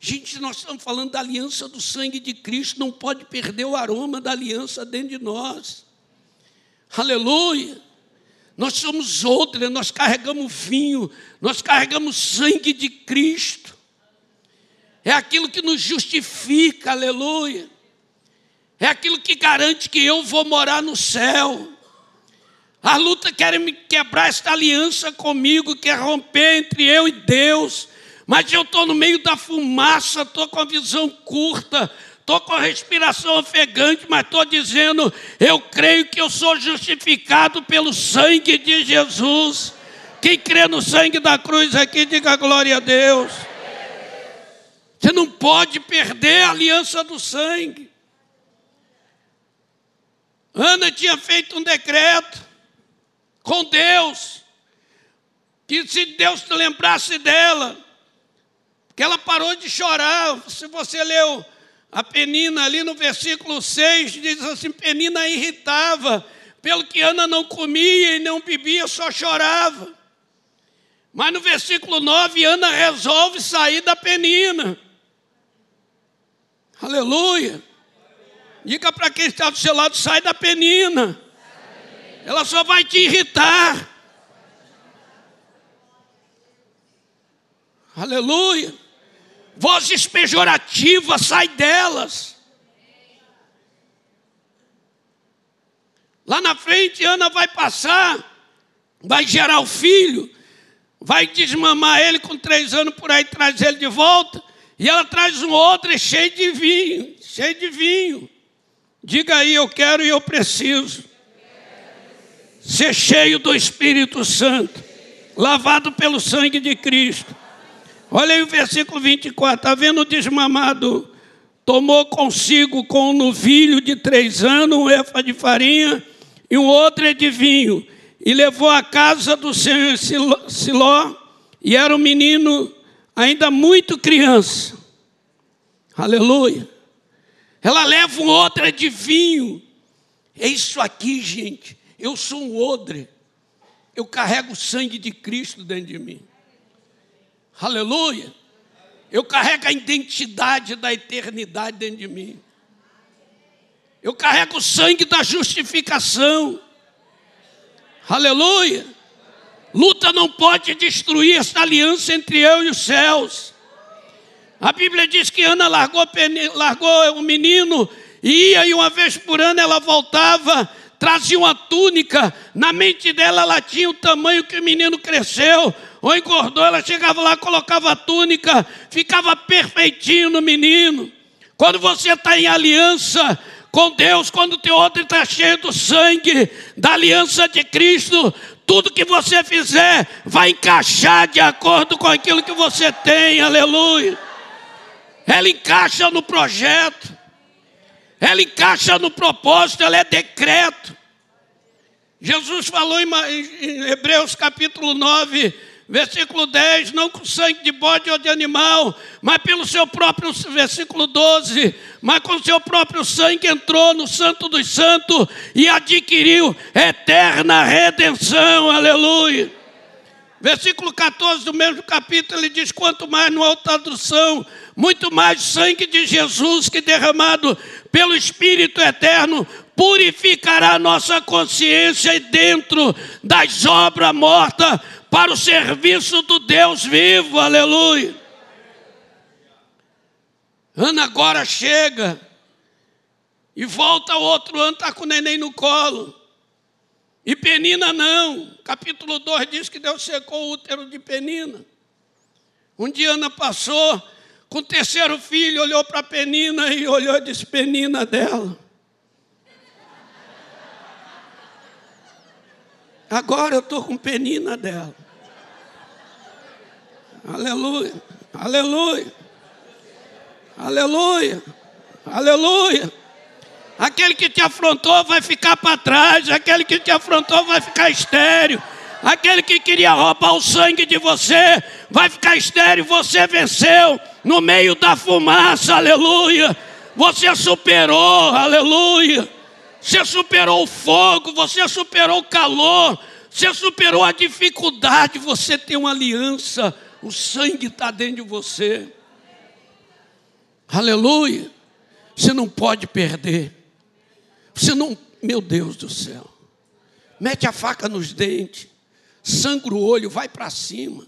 Gente, nós estamos falando da aliança do sangue de Cristo, não pode perder o aroma da aliança dentro de nós. Aleluia. Nós somos odre, nós carregamos vinho, nós carregamos sangue de Cristo. É aquilo que nos justifica, aleluia. É aquilo que garante que eu vou morar no céu. A luta quer me quebrar esta aliança comigo, quer romper entre eu e Deus. Mas eu estou no meio da fumaça, estou com a visão curta, estou com a respiração ofegante, mas estou dizendo: eu creio que eu sou justificado pelo sangue de Jesus. Quem crê no sangue da cruz aqui, diga glória a Deus. Você não pode perder a aliança do sangue. Ana tinha feito um decreto com Deus, que se Deus te lembrasse dela, que ela parou de chorar. Se você leu a Penina ali no versículo 6, diz assim: Penina irritava, pelo que Ana não comia e não bebia, só chorava. Mas no versículo 9, Ana resolve sair da Penina. Aleluia. Diga para quem está do seu lado: sai da Penina ela só vai te irritar. Aleluia. Vozes pejorativas, sai delas. Lá na frente, Ana vai passar, vai gerar o filho, vai desmamar ele com três anos por aí, traz ele de volta, e ela traz um outro cheio de vinho, cheio de vinho. Diga aí, eu quero e eu preciso ser cheio do Espírito Santo, lavado pelo sangue de Cristo. Olha aí o versículo 24: havendo desmamado, tomou consigo com um novilho de três anos, um efa de farinha e um outro de vinho, e levou à casa do Senhor Siló, e era um menino ainda muito criança. Aleluia. Ela leva um outro de vinho. É isso aqui, gente. Eu sou um odre. Eu carrego o sangue de Cristo dentro de mim. Aleluia. Eu carrego a identidade da eternidade dentro de mim. Eu carrego o sangue da justificação. Aleluia. Luta não pode destruir essa aliança entre eu e os céus. A Bíblia diz que Ana largou, largou o menino e ia, e uma vez por ano ela voltava trazia uma túnica, na mente dela ela tinha o tamanho que o menino cresceu, ou engordou, ela chegava lá, colocava a túnica, ficava perfeitinho no menino. Quando você está em aliança com Deus, quando o teu outro está cheio do sangue, da aliança de Cristo, tudo que você fizer vai encaixar de acordo com aquilo que você tem, aleluia. Ela encaixa no projeto ela encaixa no propósito, ela é decreto. Jesus falou em Hebreus capítulo 9, versículo 10, não com sangue de bode ou de animal, mas pelo seu próprio, versículo 12, mas com seu próprio sangue entrou no Santo dos Santos e adquiriu eterna redenção, aleluia. Versículo 14 do mesmo capítulo, ele diz: quanto mais no alta tradução, muito mais sangue de Jesus que derramado pelo Espírito Eterno purificará nossa consciência dentro das obras mortas para o serviço do Deus vivo, aleluia. Ana agora chega e volta outro ano, está com o neném no colo. E Penina não. Capítulo 2 diz que Deus secou o útero de Penina. Um dia Ana passou, com o terceiro filho, olhou para Penina e olhou e disse: Penina dela. Agora eu estou com penina dela. Aleluia, aleluia, aleluia, aleluia. Aquele que te afrontou vai ficar para trás, aquele que te afrontou vai ficar estéreo. Aquele que queria roubar o sangue de você vai ficar estéreo. Você venceu no meio da fumaça, aleluia. Você superou, aleluia. Você superou o fogo, você superou o calor, você superou a dificuldade, você tem uma aliança, o sangue está dentro de você. Aleluia. Você não pode perder. Você não, meu Deus do céu. Mete a faca nos dentes, sangra o olho, vai para cima.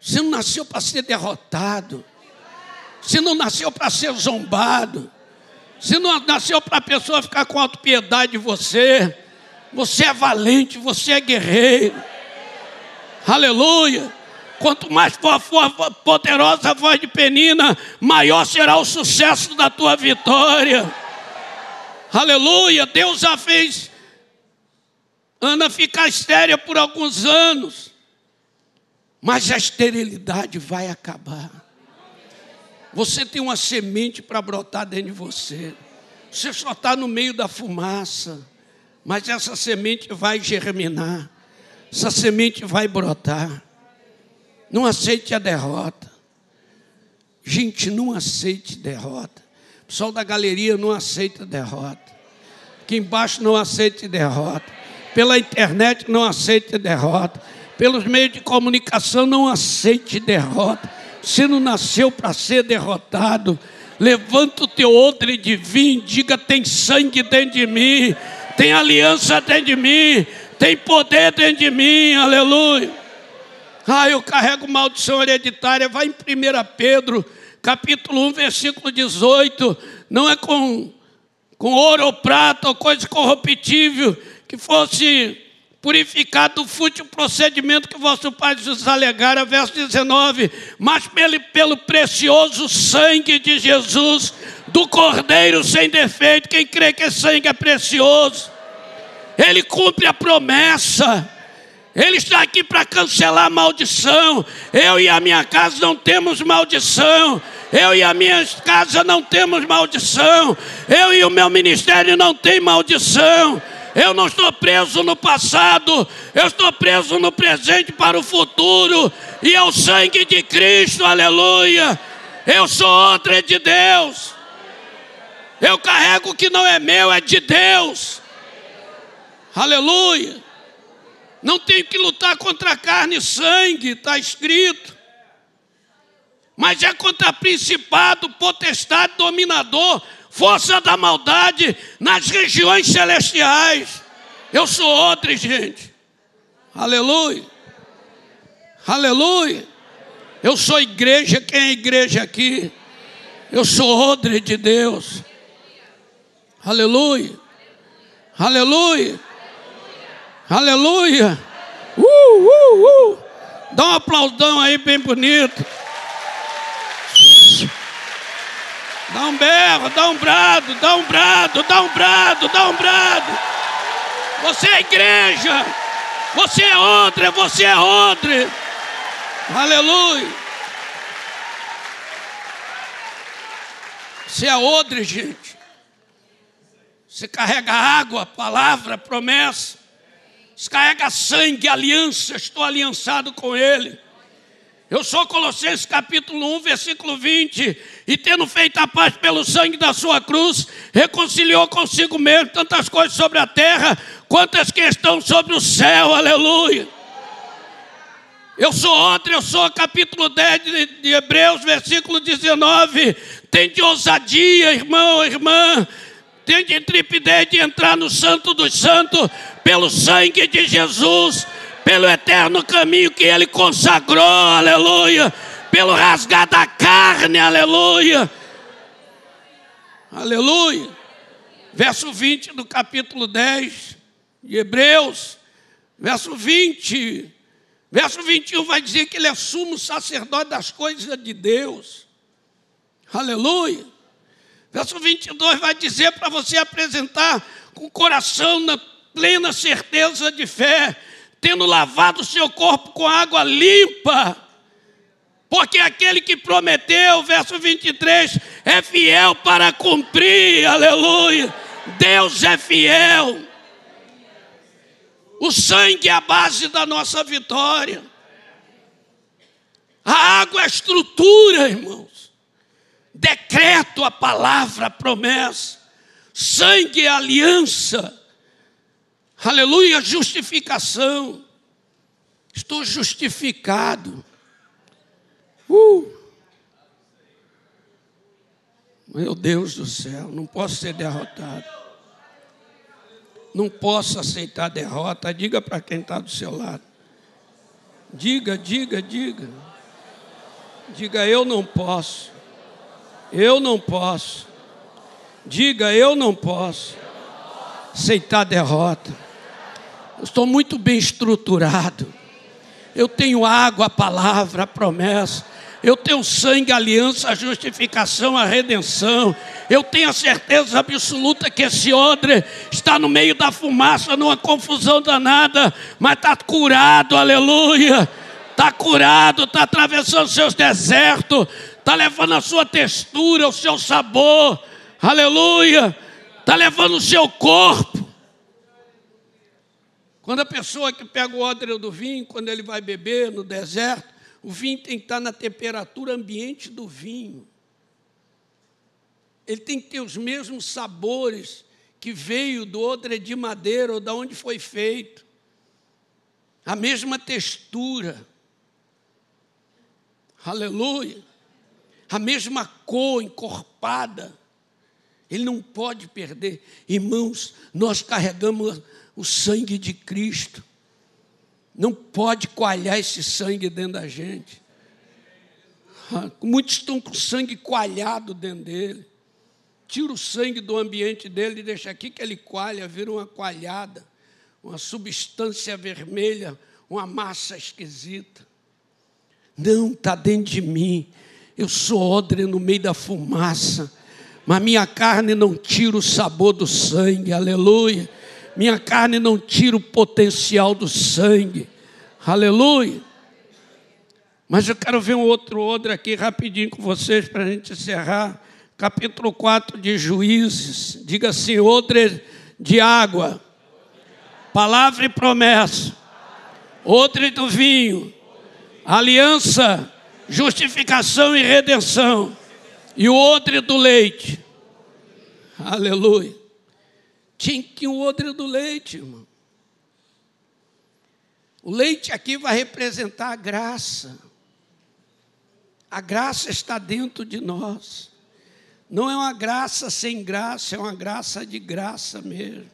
Você não nasceu para ser derrotado. Você não nasceu para ser zombado. Você não nasceu para a pessoa ficar com autopiedade de você. Você é valente, você é guerreiro. Aleluia. Quanto mais for, for poderosa a voz de penina, maior será o sucesso da tua vitória. Aleluia. Deus já fez Ana ficar estéreo por alguns anos. Mas a esterilidade vai acabar. Você tem uma semente para brotar dentro de você. Você só está no meio da fumaça. Mas essa semente vai germinar. Essa semente vai brotar. Não aceite a derrota. Gente, não aceite derrota. O pessoal da galeria não aceita derrota. Aqui embaixo não aceite derrota. Pela internet não aceite derrota. Pelos meios de comunicação não aceite derrota. Você não nasceu para ser derrotado. Levanta o teu odre de vinho, diga: tem sangue dentro de mim, tem aliança dentro de mim, tem poder dentro de mim, aleluia. Ah, eu carrego maldição hereditária. Vai em 1 Pedro, capítulo 1, versículo 18. Não é com, com ouro ou prata ou coisa corruptível que fosse purificado do fútil procedimento que vosso Pai vos alegara, verso 19, mas pelo, pelo precioso sangue de Jesus, do Cordeiro sem defeito, quem crê que esse sangue é precioso, ele cumpre a promessa, ele está aqui para cancelar a maldição. Eu e a minha casa não temos maldição. Eu e a minha casa não temos maldição. Eu e o meu ministério não tem maldição. Eu não estou preso no passado, eu estou preso no presente para o futuro, e é o sangue de Cristo, aleluia. Eu sou outra de Deus. Eu carrego o que não é meu, é de Deus. Aleluia. Não tenho que lutar contra carne e sangue, está escrito. Mas é contra principado, potestade, dominador, força da maldade nas regiões celestiais. Eu sou outra, gente. Aleluia. Aleluia. Eu sou igreja, quem é igreja aqui? Eu sou odre de Deus. Aleluia. Aleluia. Aleluia. Uh, uh, uh. Dá um aplaudão aí bem bonito. Dá um berro, dá um brado, dá um brado, dá um brado, dá um brado. Você é igreja. Você é outra, você é outra. Aleluia. Você é outra, gente. Você carrega água, palavra, promessa. Você carrega sangue, aliança. Estou aliançado com Ele. Eu sou Colossenses capítulo 1, versículo 20. E tendo feito a paz pelo sangue da sua cruz, reconciliou consigo mesmo tantas coisas sobre a terra, quantas que estão sobre o céu. Aleluia. Eu sou outro, eu sou capítulo 10 de, de Hebreus, versículo 19. Tem de ousadia, irmão, irmã. Tem de intrepidez de entrar no Santo dos Santos, pelo sangue de Jesus pelo eterno caminho que ele consagrou, aleluia, pelo rasgar da carne, aleluia, aleluia. Verso 20 do capítulo 10 de Hebreus, verso 20, verso 21 vai dizer que ele é sumo sacerdote das coisas de Deus, aleluia. Verso 22 vai dizer para você apresentar com o coração na plena certeza de fé, tendo lavado o seu corpo com água limpa. Porque aquele que prometeu, verso 23, é fiel para cumprir, aleluia. Deus é fiel. O sangue é a base da nossa vitória. A água é a estrutura, irmãos. Decreto a palavra, a promessa. Sangue é aliança. Aleluia, justificação. Estou justificado. Uh. Meu Deus do céu, não posso ser derrotado. Não posso aceitar derrota. Diga para quem está do seu lado. Diga, diga, diga. Diga, eu não posso. Eu não posso. Diga, eu não posso aceitar derrota. Eu estou muito bem estruturado. Eu tenho água, a palavra, a promessa. Eu tenho sangue, aliança, a justificação, a redenção. Eu tenho a certeza absoluta que esse odre está no meio da fumaça, numa confusão danada, mas está curado, aleluia. Está curado, está atravessando seus desertos, está levando a sua textura, o seu sabor, aleluia. Está levando o seu corpo. Quando a pessoa que pega o odre do vinho, quando ele vai beber no deserto, o vinho tem que estar na temperatura ambiente do vinho. Ele tem que ter os mesmos sabores que veio do odre de madeira ou da onde foi feito. A mesma textura. Aleluia. A mesma cor encorpada. Ele não pode perder. Irmãos, nós carregamos o sangue de Cristo. Não pode coalhar esse sangue dentro da gente. Ah, muitos estão com sangue coalhado dentro dele. Tira o sangue do ambiente dele e deixa aqui que ele coalha, vira uma coalhada, uma substância vermelha, uma massa esquisita. Não, está dentro de mim. Eu sou odre no meio da fumaça, mas minha carne não tira o sabor do sangue, aleluia. Minha carne não tira o potencial do sangue. Aleluia. Mas eu quero ver um outro odre aqui rapidinho com vocês para a gente encerrar. Capítulo 4 de Juízes. Diga assim: odre de água, palavra e promessa, odre do vinho, aliança, justificação e redenção, e o odre do leite. Aleluia. Tinha que o odre do leite, irmão. O leite aqui vai representar a graça. A graça está dentro de nós. Não é uma graça sem graça, é uma graça de graça mesmo.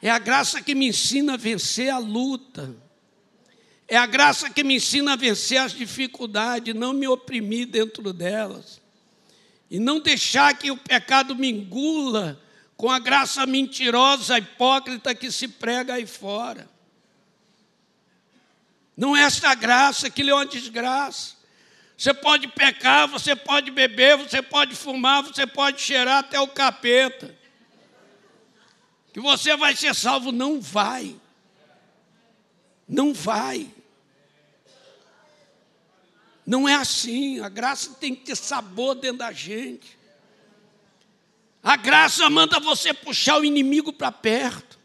É a graça que me ensina a vencer a luta. É a graça que me ensina a vencer as dificuldades, não me oprimir dentro delas. E não deixar que o pecado me engula com a graça mentirosa, hipócrita que se prega aí fora. Não é esta graça que lhe é uma desgraça. Você pode pecar, você pode beber, você pode fumar, você pode cheirar até o capeta. Que você vai ser salvo, não vai. Não vai. Não é assim. A graça tem que ter sabor dentro da gente. A graça manda você puxar o inimigo para perto.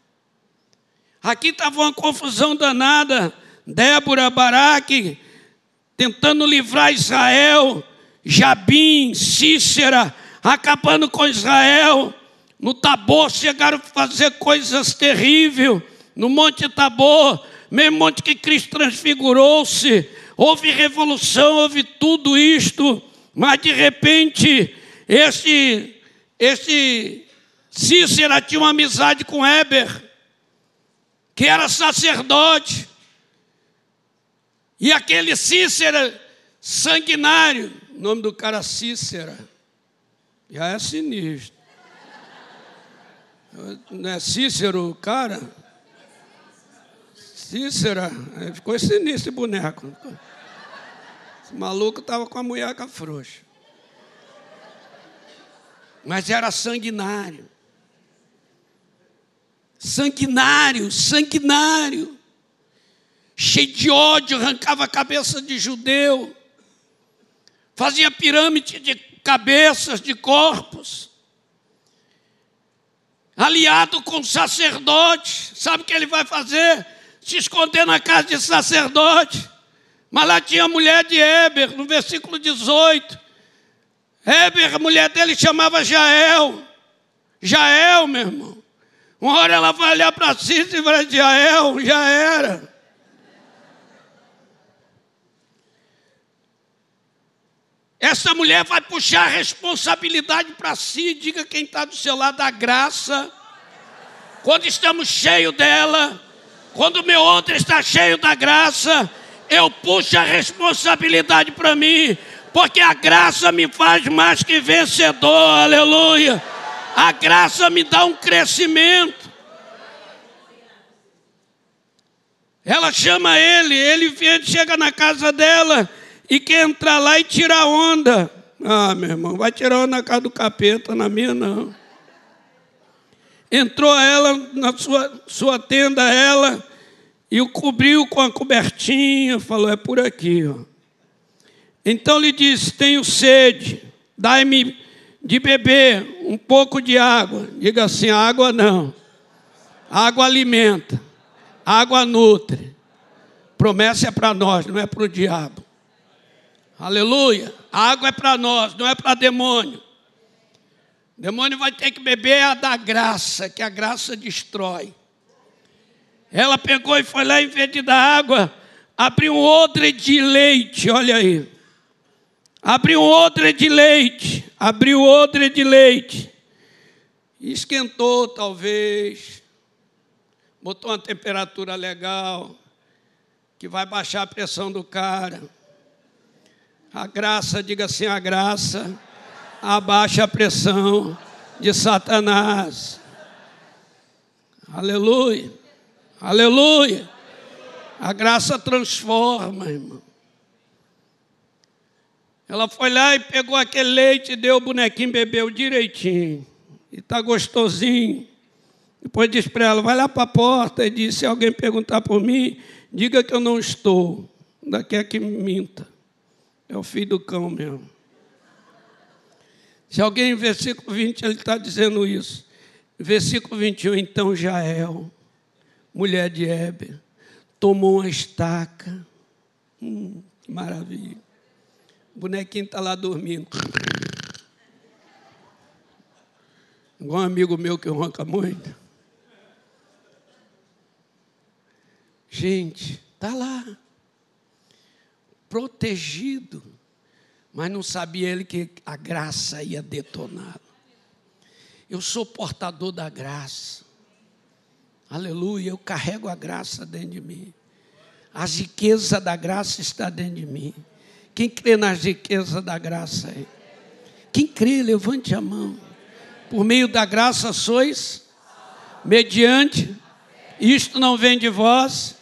Aqui estava uma confusão danada. Débora, Baraque, tentando livrar Israel. Jabim, Cícera, acabando com Israel. No Tabor chegaram a fazer coisas terríveis. No Monte Tabor, mesmo monte que Cristo transfigurou-se. Houve revolução, houve tudo isto. Mas de repente, esse este Cícera tinha uma amizade com Éber, que era sacerdote. E aquele Cícera sanguinário, o nome do cara Cícera, já é sinistro. Não é Cícero o cara? Cícera, ficou sinistro esse boneco. Esse maluco estava com a mulher frouxa mas era sanguinário. Sanguinário, sanguinário. Cheio de ódio, arrancava a cabeça de judeu. Fazia pirâmide de cabeças, de corpos. Aliado com sacerdote. Sabe o que ele vai fazer? Se esconder na casa de sacerdote. Mas lá tinha a mulher de Eber, no versículo 18. Heber, a mulher dele chamava Jael. Jael, meu irmão. Uma hora ela vai olhar para si e vai dizer, Jael, já era. Essa mulher vai puxar a responsabilidade para si. Diga quem está do seu lado, a graça. Quando estamos cheios dela, quando o meu outro está cheio da graça, eu puxo a responsabilidade para mim, porque a graça me faz mais que vencedor, aleluia. A graça me dá um crescimento. Ela chama ele, ele chega na casa dela e quer entrar lá e tirar onda. Ah, meu irmão, vai tirar onda na casa do capeta, na minha não. Entrou ela na sua, sua tenda, ela, e o cobriu com a cobertinha, falou: é por aqui. Ó. Então lhe disse: Tenho sede, dai-me de beber um pouco de água. Diga assim: água não. Água alimenta, água nutre. Promessa é para nós, não é para o diabo. Aleluia. Água é para nós, não é para demônio. O demônio vai ter que beber a da graça, que a graça destrói. Ela pegou e foi lá, em vez dar água, abriu um odre de leite, olha aí. Abriu odre de leite, abriu odre de leite. Esquentou, talvez. Botou uma temperatura legal, que vai baixar a pressão do cara. A graça, diga assim, a graça abaixa a pressão de Satanás. Aleluia. Aleluia. A graça transforma, irmão. Ela foi lá e pegou aquele leite deu o bonequinho, bebeu direitinho. E está gostosinho. Depois disse para ela: vai lá para a porta e disse: se alguém perguntar por mim, diga que eu não estou. Daqui é que minta. É o filho do cão mesmo. Se alguém em versículo 20 ele está dizendo isso. Versículo 21, então Jael, mulher de Heber, tomou uma estaca. Hum, que maravilha. O bonequinho está lá dormindo. Igual um amigo meu que ronca muito. Gente, está lá protegido, mas não sabia ele que a graça ia detoná-lo. Eu sou portador da graça. Aleluia, eu carrego a graça dentro de mim. A riqueza da graça está dentro de mim. Quem crê na riqueza da graça aí? Quem crê, levante a mão. Por meio da graça sois mediante. Isto não vem de vós,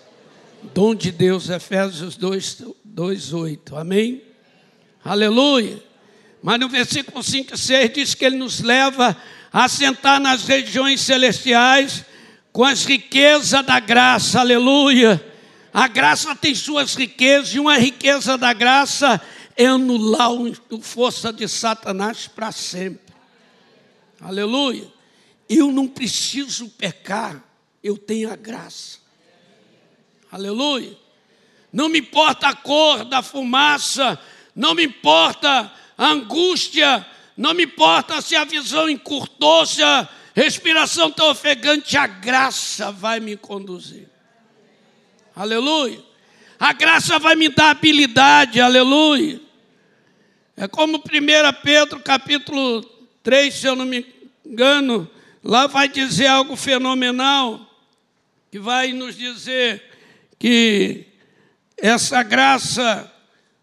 dom de Deus, Efésios 2, 2,8. Amém? Aleluia. Mas no versículo 5 e 6 diz que ele nos leva a sentar nas regiões celestiais com as riquezas da graça. Aleluia. A graça tem suas riquezas, e uma riqueza da graça é anular a força de Satanás para sempre. Aleluia. Eu não preciso pecar, eu tenho a graça. Aleluia. Não me importa a cor da fumaça, não me importa a angústia, não me importa se a visão encurtou, se a respiração está ofegante, a graça vai me conduzir. Aleluia. A graça vai me dar habilidade, aleluia. É como 1 Pedro capítulo 3, se eu não me engano, lá vai dizer algo fenomenal, que vai nos dizer que essa graça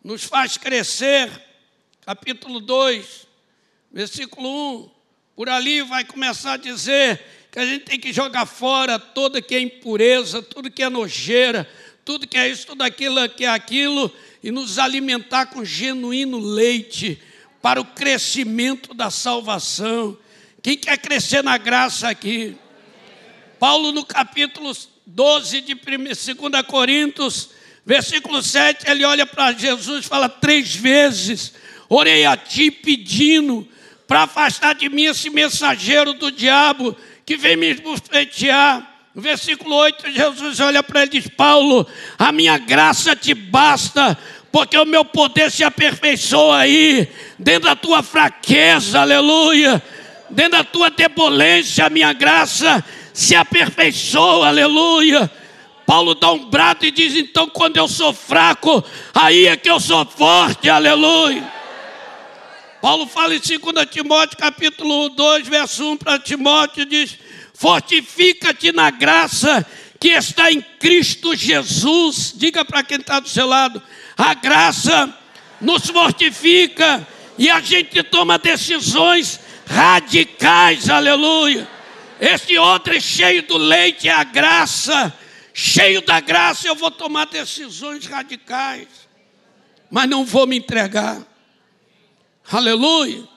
nos faz crescer. Capítulo 2, versículo 1. Por ali vai começar a dizer que a gente tem que jogar fora toda que é impureza, tudo que é nojeira, tudo que é isso, tudo aquilo que é aquilo, e nos alimentar com genuíno leite para o crescimento da salvação. Quem quer crescer na graça aqui? Paulo, no capítulo 12 de 2 Coríntios, Versículo 7, ele olha para Jesus e fala três vezes: Orei a ti pedindo para afastar de mim esse mensageiro do diabo que vem me bufetear. Versículo 8, Jesus olha para ele e diz: Paulo, a minha graça te basta, porque o meu poder se aperfeiçoa aí, dentro da tua fraqueza, aleluia. Dentro da tua debolência, a minha graça se aperfeiçoa, aleluia. Paulo dá um brado e diz: então, quando eu sou fraco, aí é que eu sou forte, aleluia. Paulo fala em 2 Timóteo, capítulo 2, verso 1 para Timóteo, diz: Fortifica-te na graça que está em Cristo Jesus. Diga para quem está do seu lado: a graça nos fortifica e a gente toma decisões radicais, aleluia. Esse outro é cheio do leite é a graça cheio da graça, eu vou tomar decisões radicais, mas não vou me entregar. Aleluia.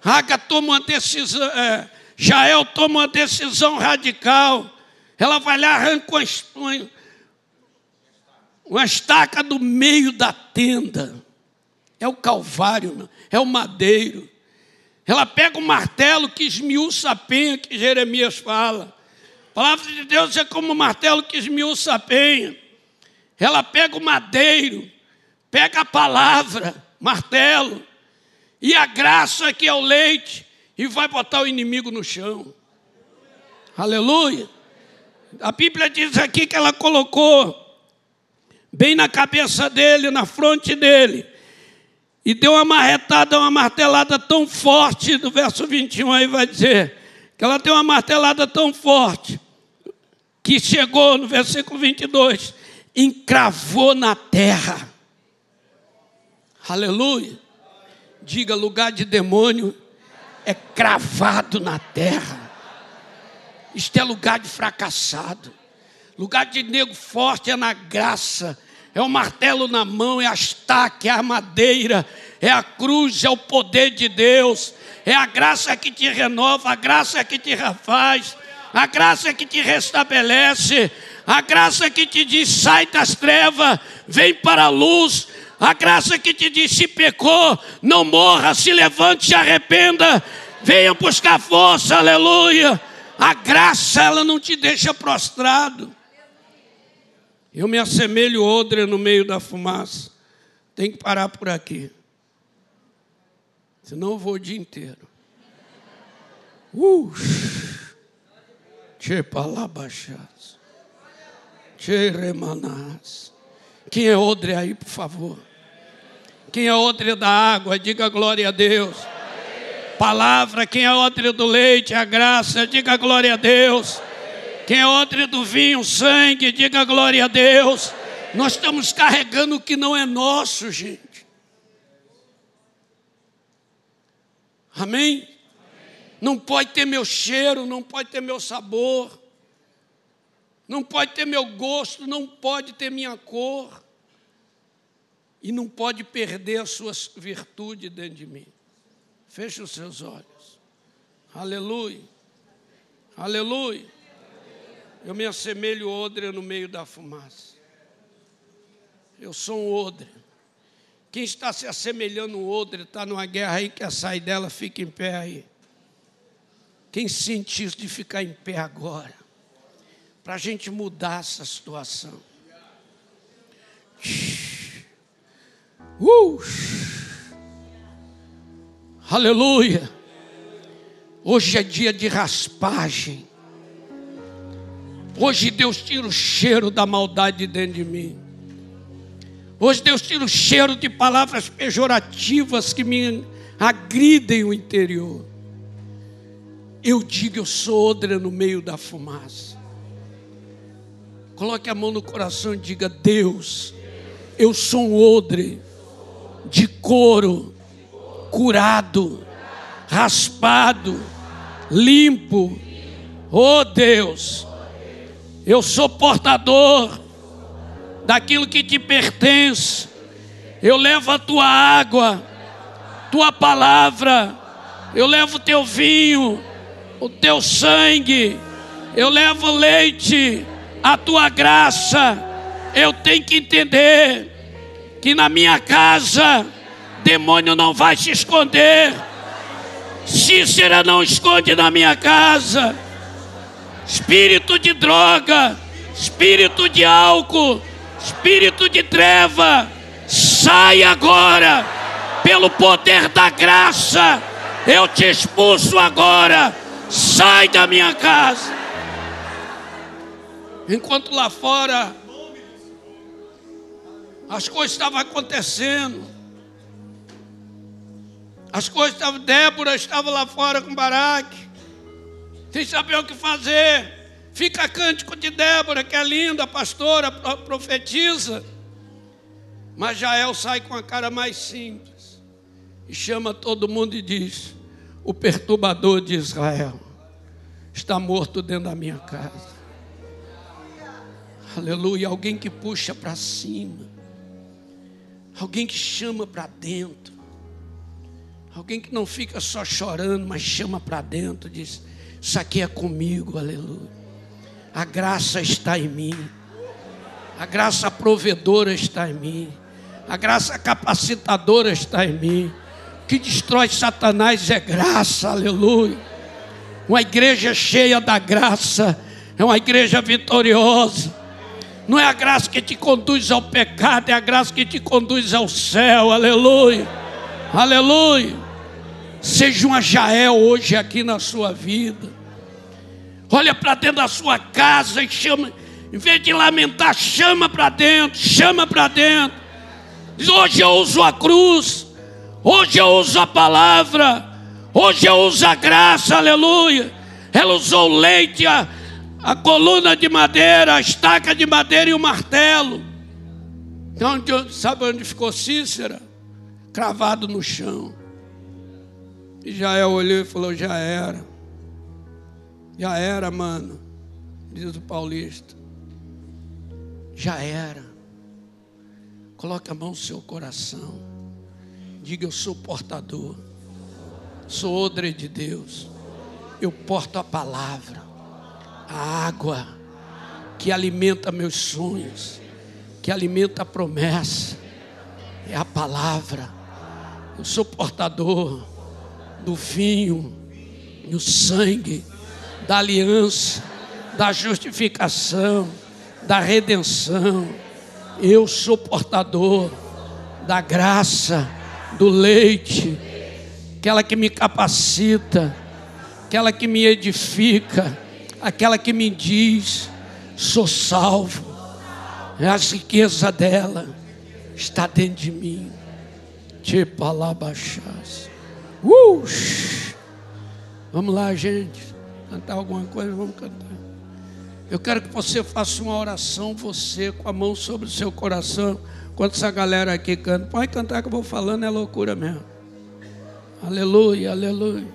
Raga toma uma decisão, é, Jael toma uma decisão radical. Ela vai lá, arranca uma, uma estaca do meio da tenda. É o calvário, é o madeiro. Ela pega o martelo que esmiuça a penha que Jeremias fala. A palavra de Deus é como um martelo que esmiuça a penha. Ela pega o madeiro, pega a palavra, martelo, e a graça que é o leite, e vai botar o inimigo no chão. Aleluia. A Bíblia diz aqui que ela colocou bem na cabeça dele, na fronte dele, e deu uma marretada, uma martelada tão forte, do verso 21 aí vai dizer, que ela deu uma martelada tão forte, que chegou no versículo 22, encravou na terra. Aleluia. Diga, lugar de demônio é cravado na terra. Isto é lugar de fracassado. Lugar de nego forte é na graça. É o martelo na mão, é a estaca, é a madeira, é a cruz, é o poder de Deus. É a graça que te renova, a graça que te refaz a graça que te restabelece, a graça que te diz: sai das trevas, vem para a luz, a graça que te diz: se pecou, não morra, se levante, se arrependa, venha buscar força, aleluia. A graça, ela não te deixa prostrado. Eu me assemelho odre no meio da fumaça. Tem que parar por aqui. Senão eu vou o dia inteiro. Uh. Che palabachas. Che remanás. Quem é odre aí, por favor? Quem é odre da água, diga glória a Deus. Palavra, quem é odre do leite, a graça, diga glória a Deus. Quem é odre do vinho, sangue, diga glória a Deus. Nós estamos carregando o que não é nosso, gente. Amém? não pode ter meu cheiro, não pode ter meu sabor, não pode ter meu gosto, não pode ter minha cor, e não pode perder as suas virtudes dentro de mim. Feche os seus olhos. Aleluia. Aleluia. Eu me assemelho odre no meio da fumaça. Eu sou um odre. Quem está se assemelhando um odre, está numa guerra aí, quer sair dela, fica em pé aí. Quem sente isso de ficar em pé agora? Para a gente mudar essa situação. Uh! Aleluia! Hoje é dia de raspagem. Hoje Deus tira o cheiro da maldade dentro de mim. Hoje Deus tira o cheiro de palavras pejorativas que me agridem o interior eu digo, eu sou odre no meio da fumaça. Coloque a mão no coração e diga: Deus, eu sou um odre de couro, curado, raspado, limpo. Oh Deus, eu sou portador daquilo que te pertence. Eu levo a tua água, tua palavra, eu levo o teu vinho, o teu sangue, eu levo leite, a tua graça. Eu tenho que entender que na minha casa, demônio não vai se esconder. Cícera não esconde na minha casa. Espírito de droga, espírito de álcool, espírito de treva, sai agora, pelo poder da graça Eu te expulso agora. Sai da minha casa. Enquanto lá fora as coisas estavam acontecendo. As coisas estavam. Débora estava lá fora com Baraque. Sem saber o que fazer. Fica cântico de Débora, que é linda, pastora, profetiza. Mas Jael sai com a cara mais simples e chama todo mundo e diz: O perturbador de Israel está morto dentro da minha casa. Aleluia. Alguém que puxa para cima, alguém que chama para dentro, alguém que não fica só chorando, mas chama para dentro, diz: Isso aqui é comigo, aleluia. A graça está em mim, a graça provedora está em mim. A graça capacitadora está em mim. O que destrói Satanás é graça, aleluia. Uma igreja cheia da graça é uma igreja vitoriosa. Não é a graça que te conduz ao pecado, é a graça que te conduz ao céu, aleluia. Aleluia. Seja uma Jael hoje aqui na sua vida. Olha para dentro da sua casa e chama, em vez de lamentar, chama para dentro, chama para dentro. Hoje eu uso a cruz, hoje eu uso a palavra, hoje eu uso a graça, aleluia. Ela usou leite, a, a coluna de madeira, a estaca de madeira e o martelo. Então, sabe onde ficou Cícera? Cravado no chão. E Jael olhou e falou: Já era. Já era, mano. Diz o paulista. Já era. Coloque a mão no seu coração. Diga: Eu sou portador. Sou odre de Deus. Eu porto a palavra, a água que alimenta meus sonhos, que alimenta a promessa. É a palavra. Eu sou portador do vinho, do sangue, da aliança, da justificação, da redenção eu sou portador da graça, do leite, aquela que me capacita, aquela que me edifica, aquela que me diz: sou salvo. A riqueza dela está dentro de mim. Tipo alabachás. Uh! Vamos lá, gente. Cantar alguma coisa? Vamos cantar. Eu quero que você faça uma oração, você, com a mão sobre o seu coração, enquanto essa galera aqui canta. Pode cantar que eu vou falando, é loucura mesmo. Aleluia, aleluia.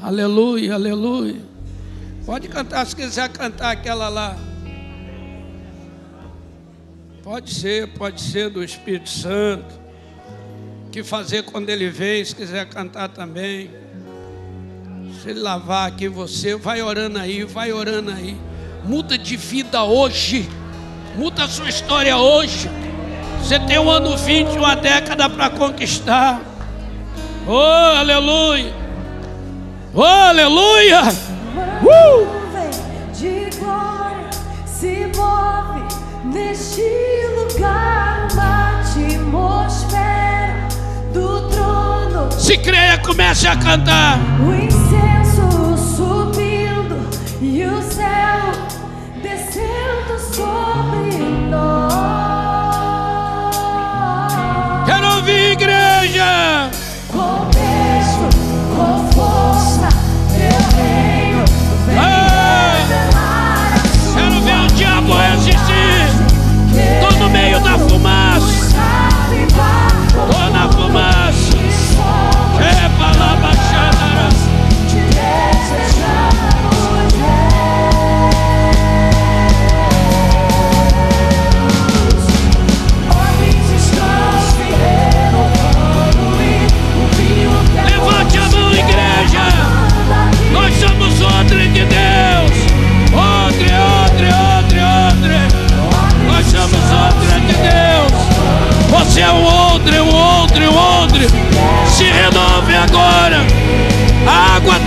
Aleluia, aleluia. Pode cantar se quiser cantar aquela lá. Pode ser, pode ser do Espírito Santo. Que fazer quando ele vem, se quiser cantar também. Se ele lavar aqui você, vai orando aí, vai orando aí muda de vida hoje, muda a sua história hoje. Você tem um ano 20, uma década para conquistar. Oh, aleluia! Oh, aleluia! Uh! de glória se move neste lugar, uma atmosfera do trono. Se creia, comece a cantar. O incenso subindo e o céu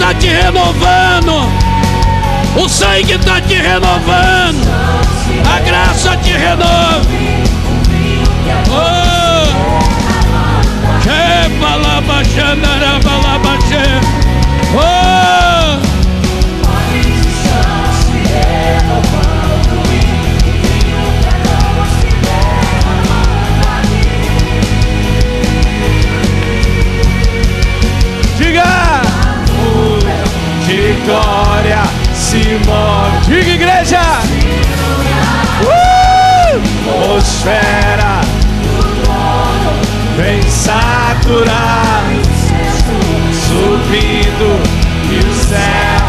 está te renovando. O sangue está te renovando. A graça te renova. Oh! É, oh! Laba, move. Diga, igreja! Uh! Atmosfera vem saturar, subindo e o céu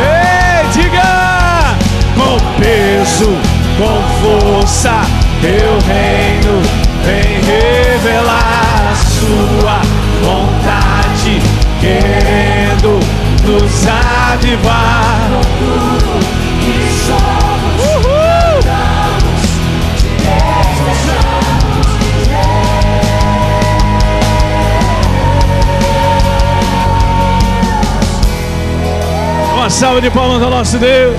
Ei, diga! Com peso, com força, teu reino vem revelar sua vontade, querendo nos avivar. Uhul! Uma salva de palmas ao nosso Deus.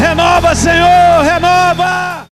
Renova, Senhor, renova.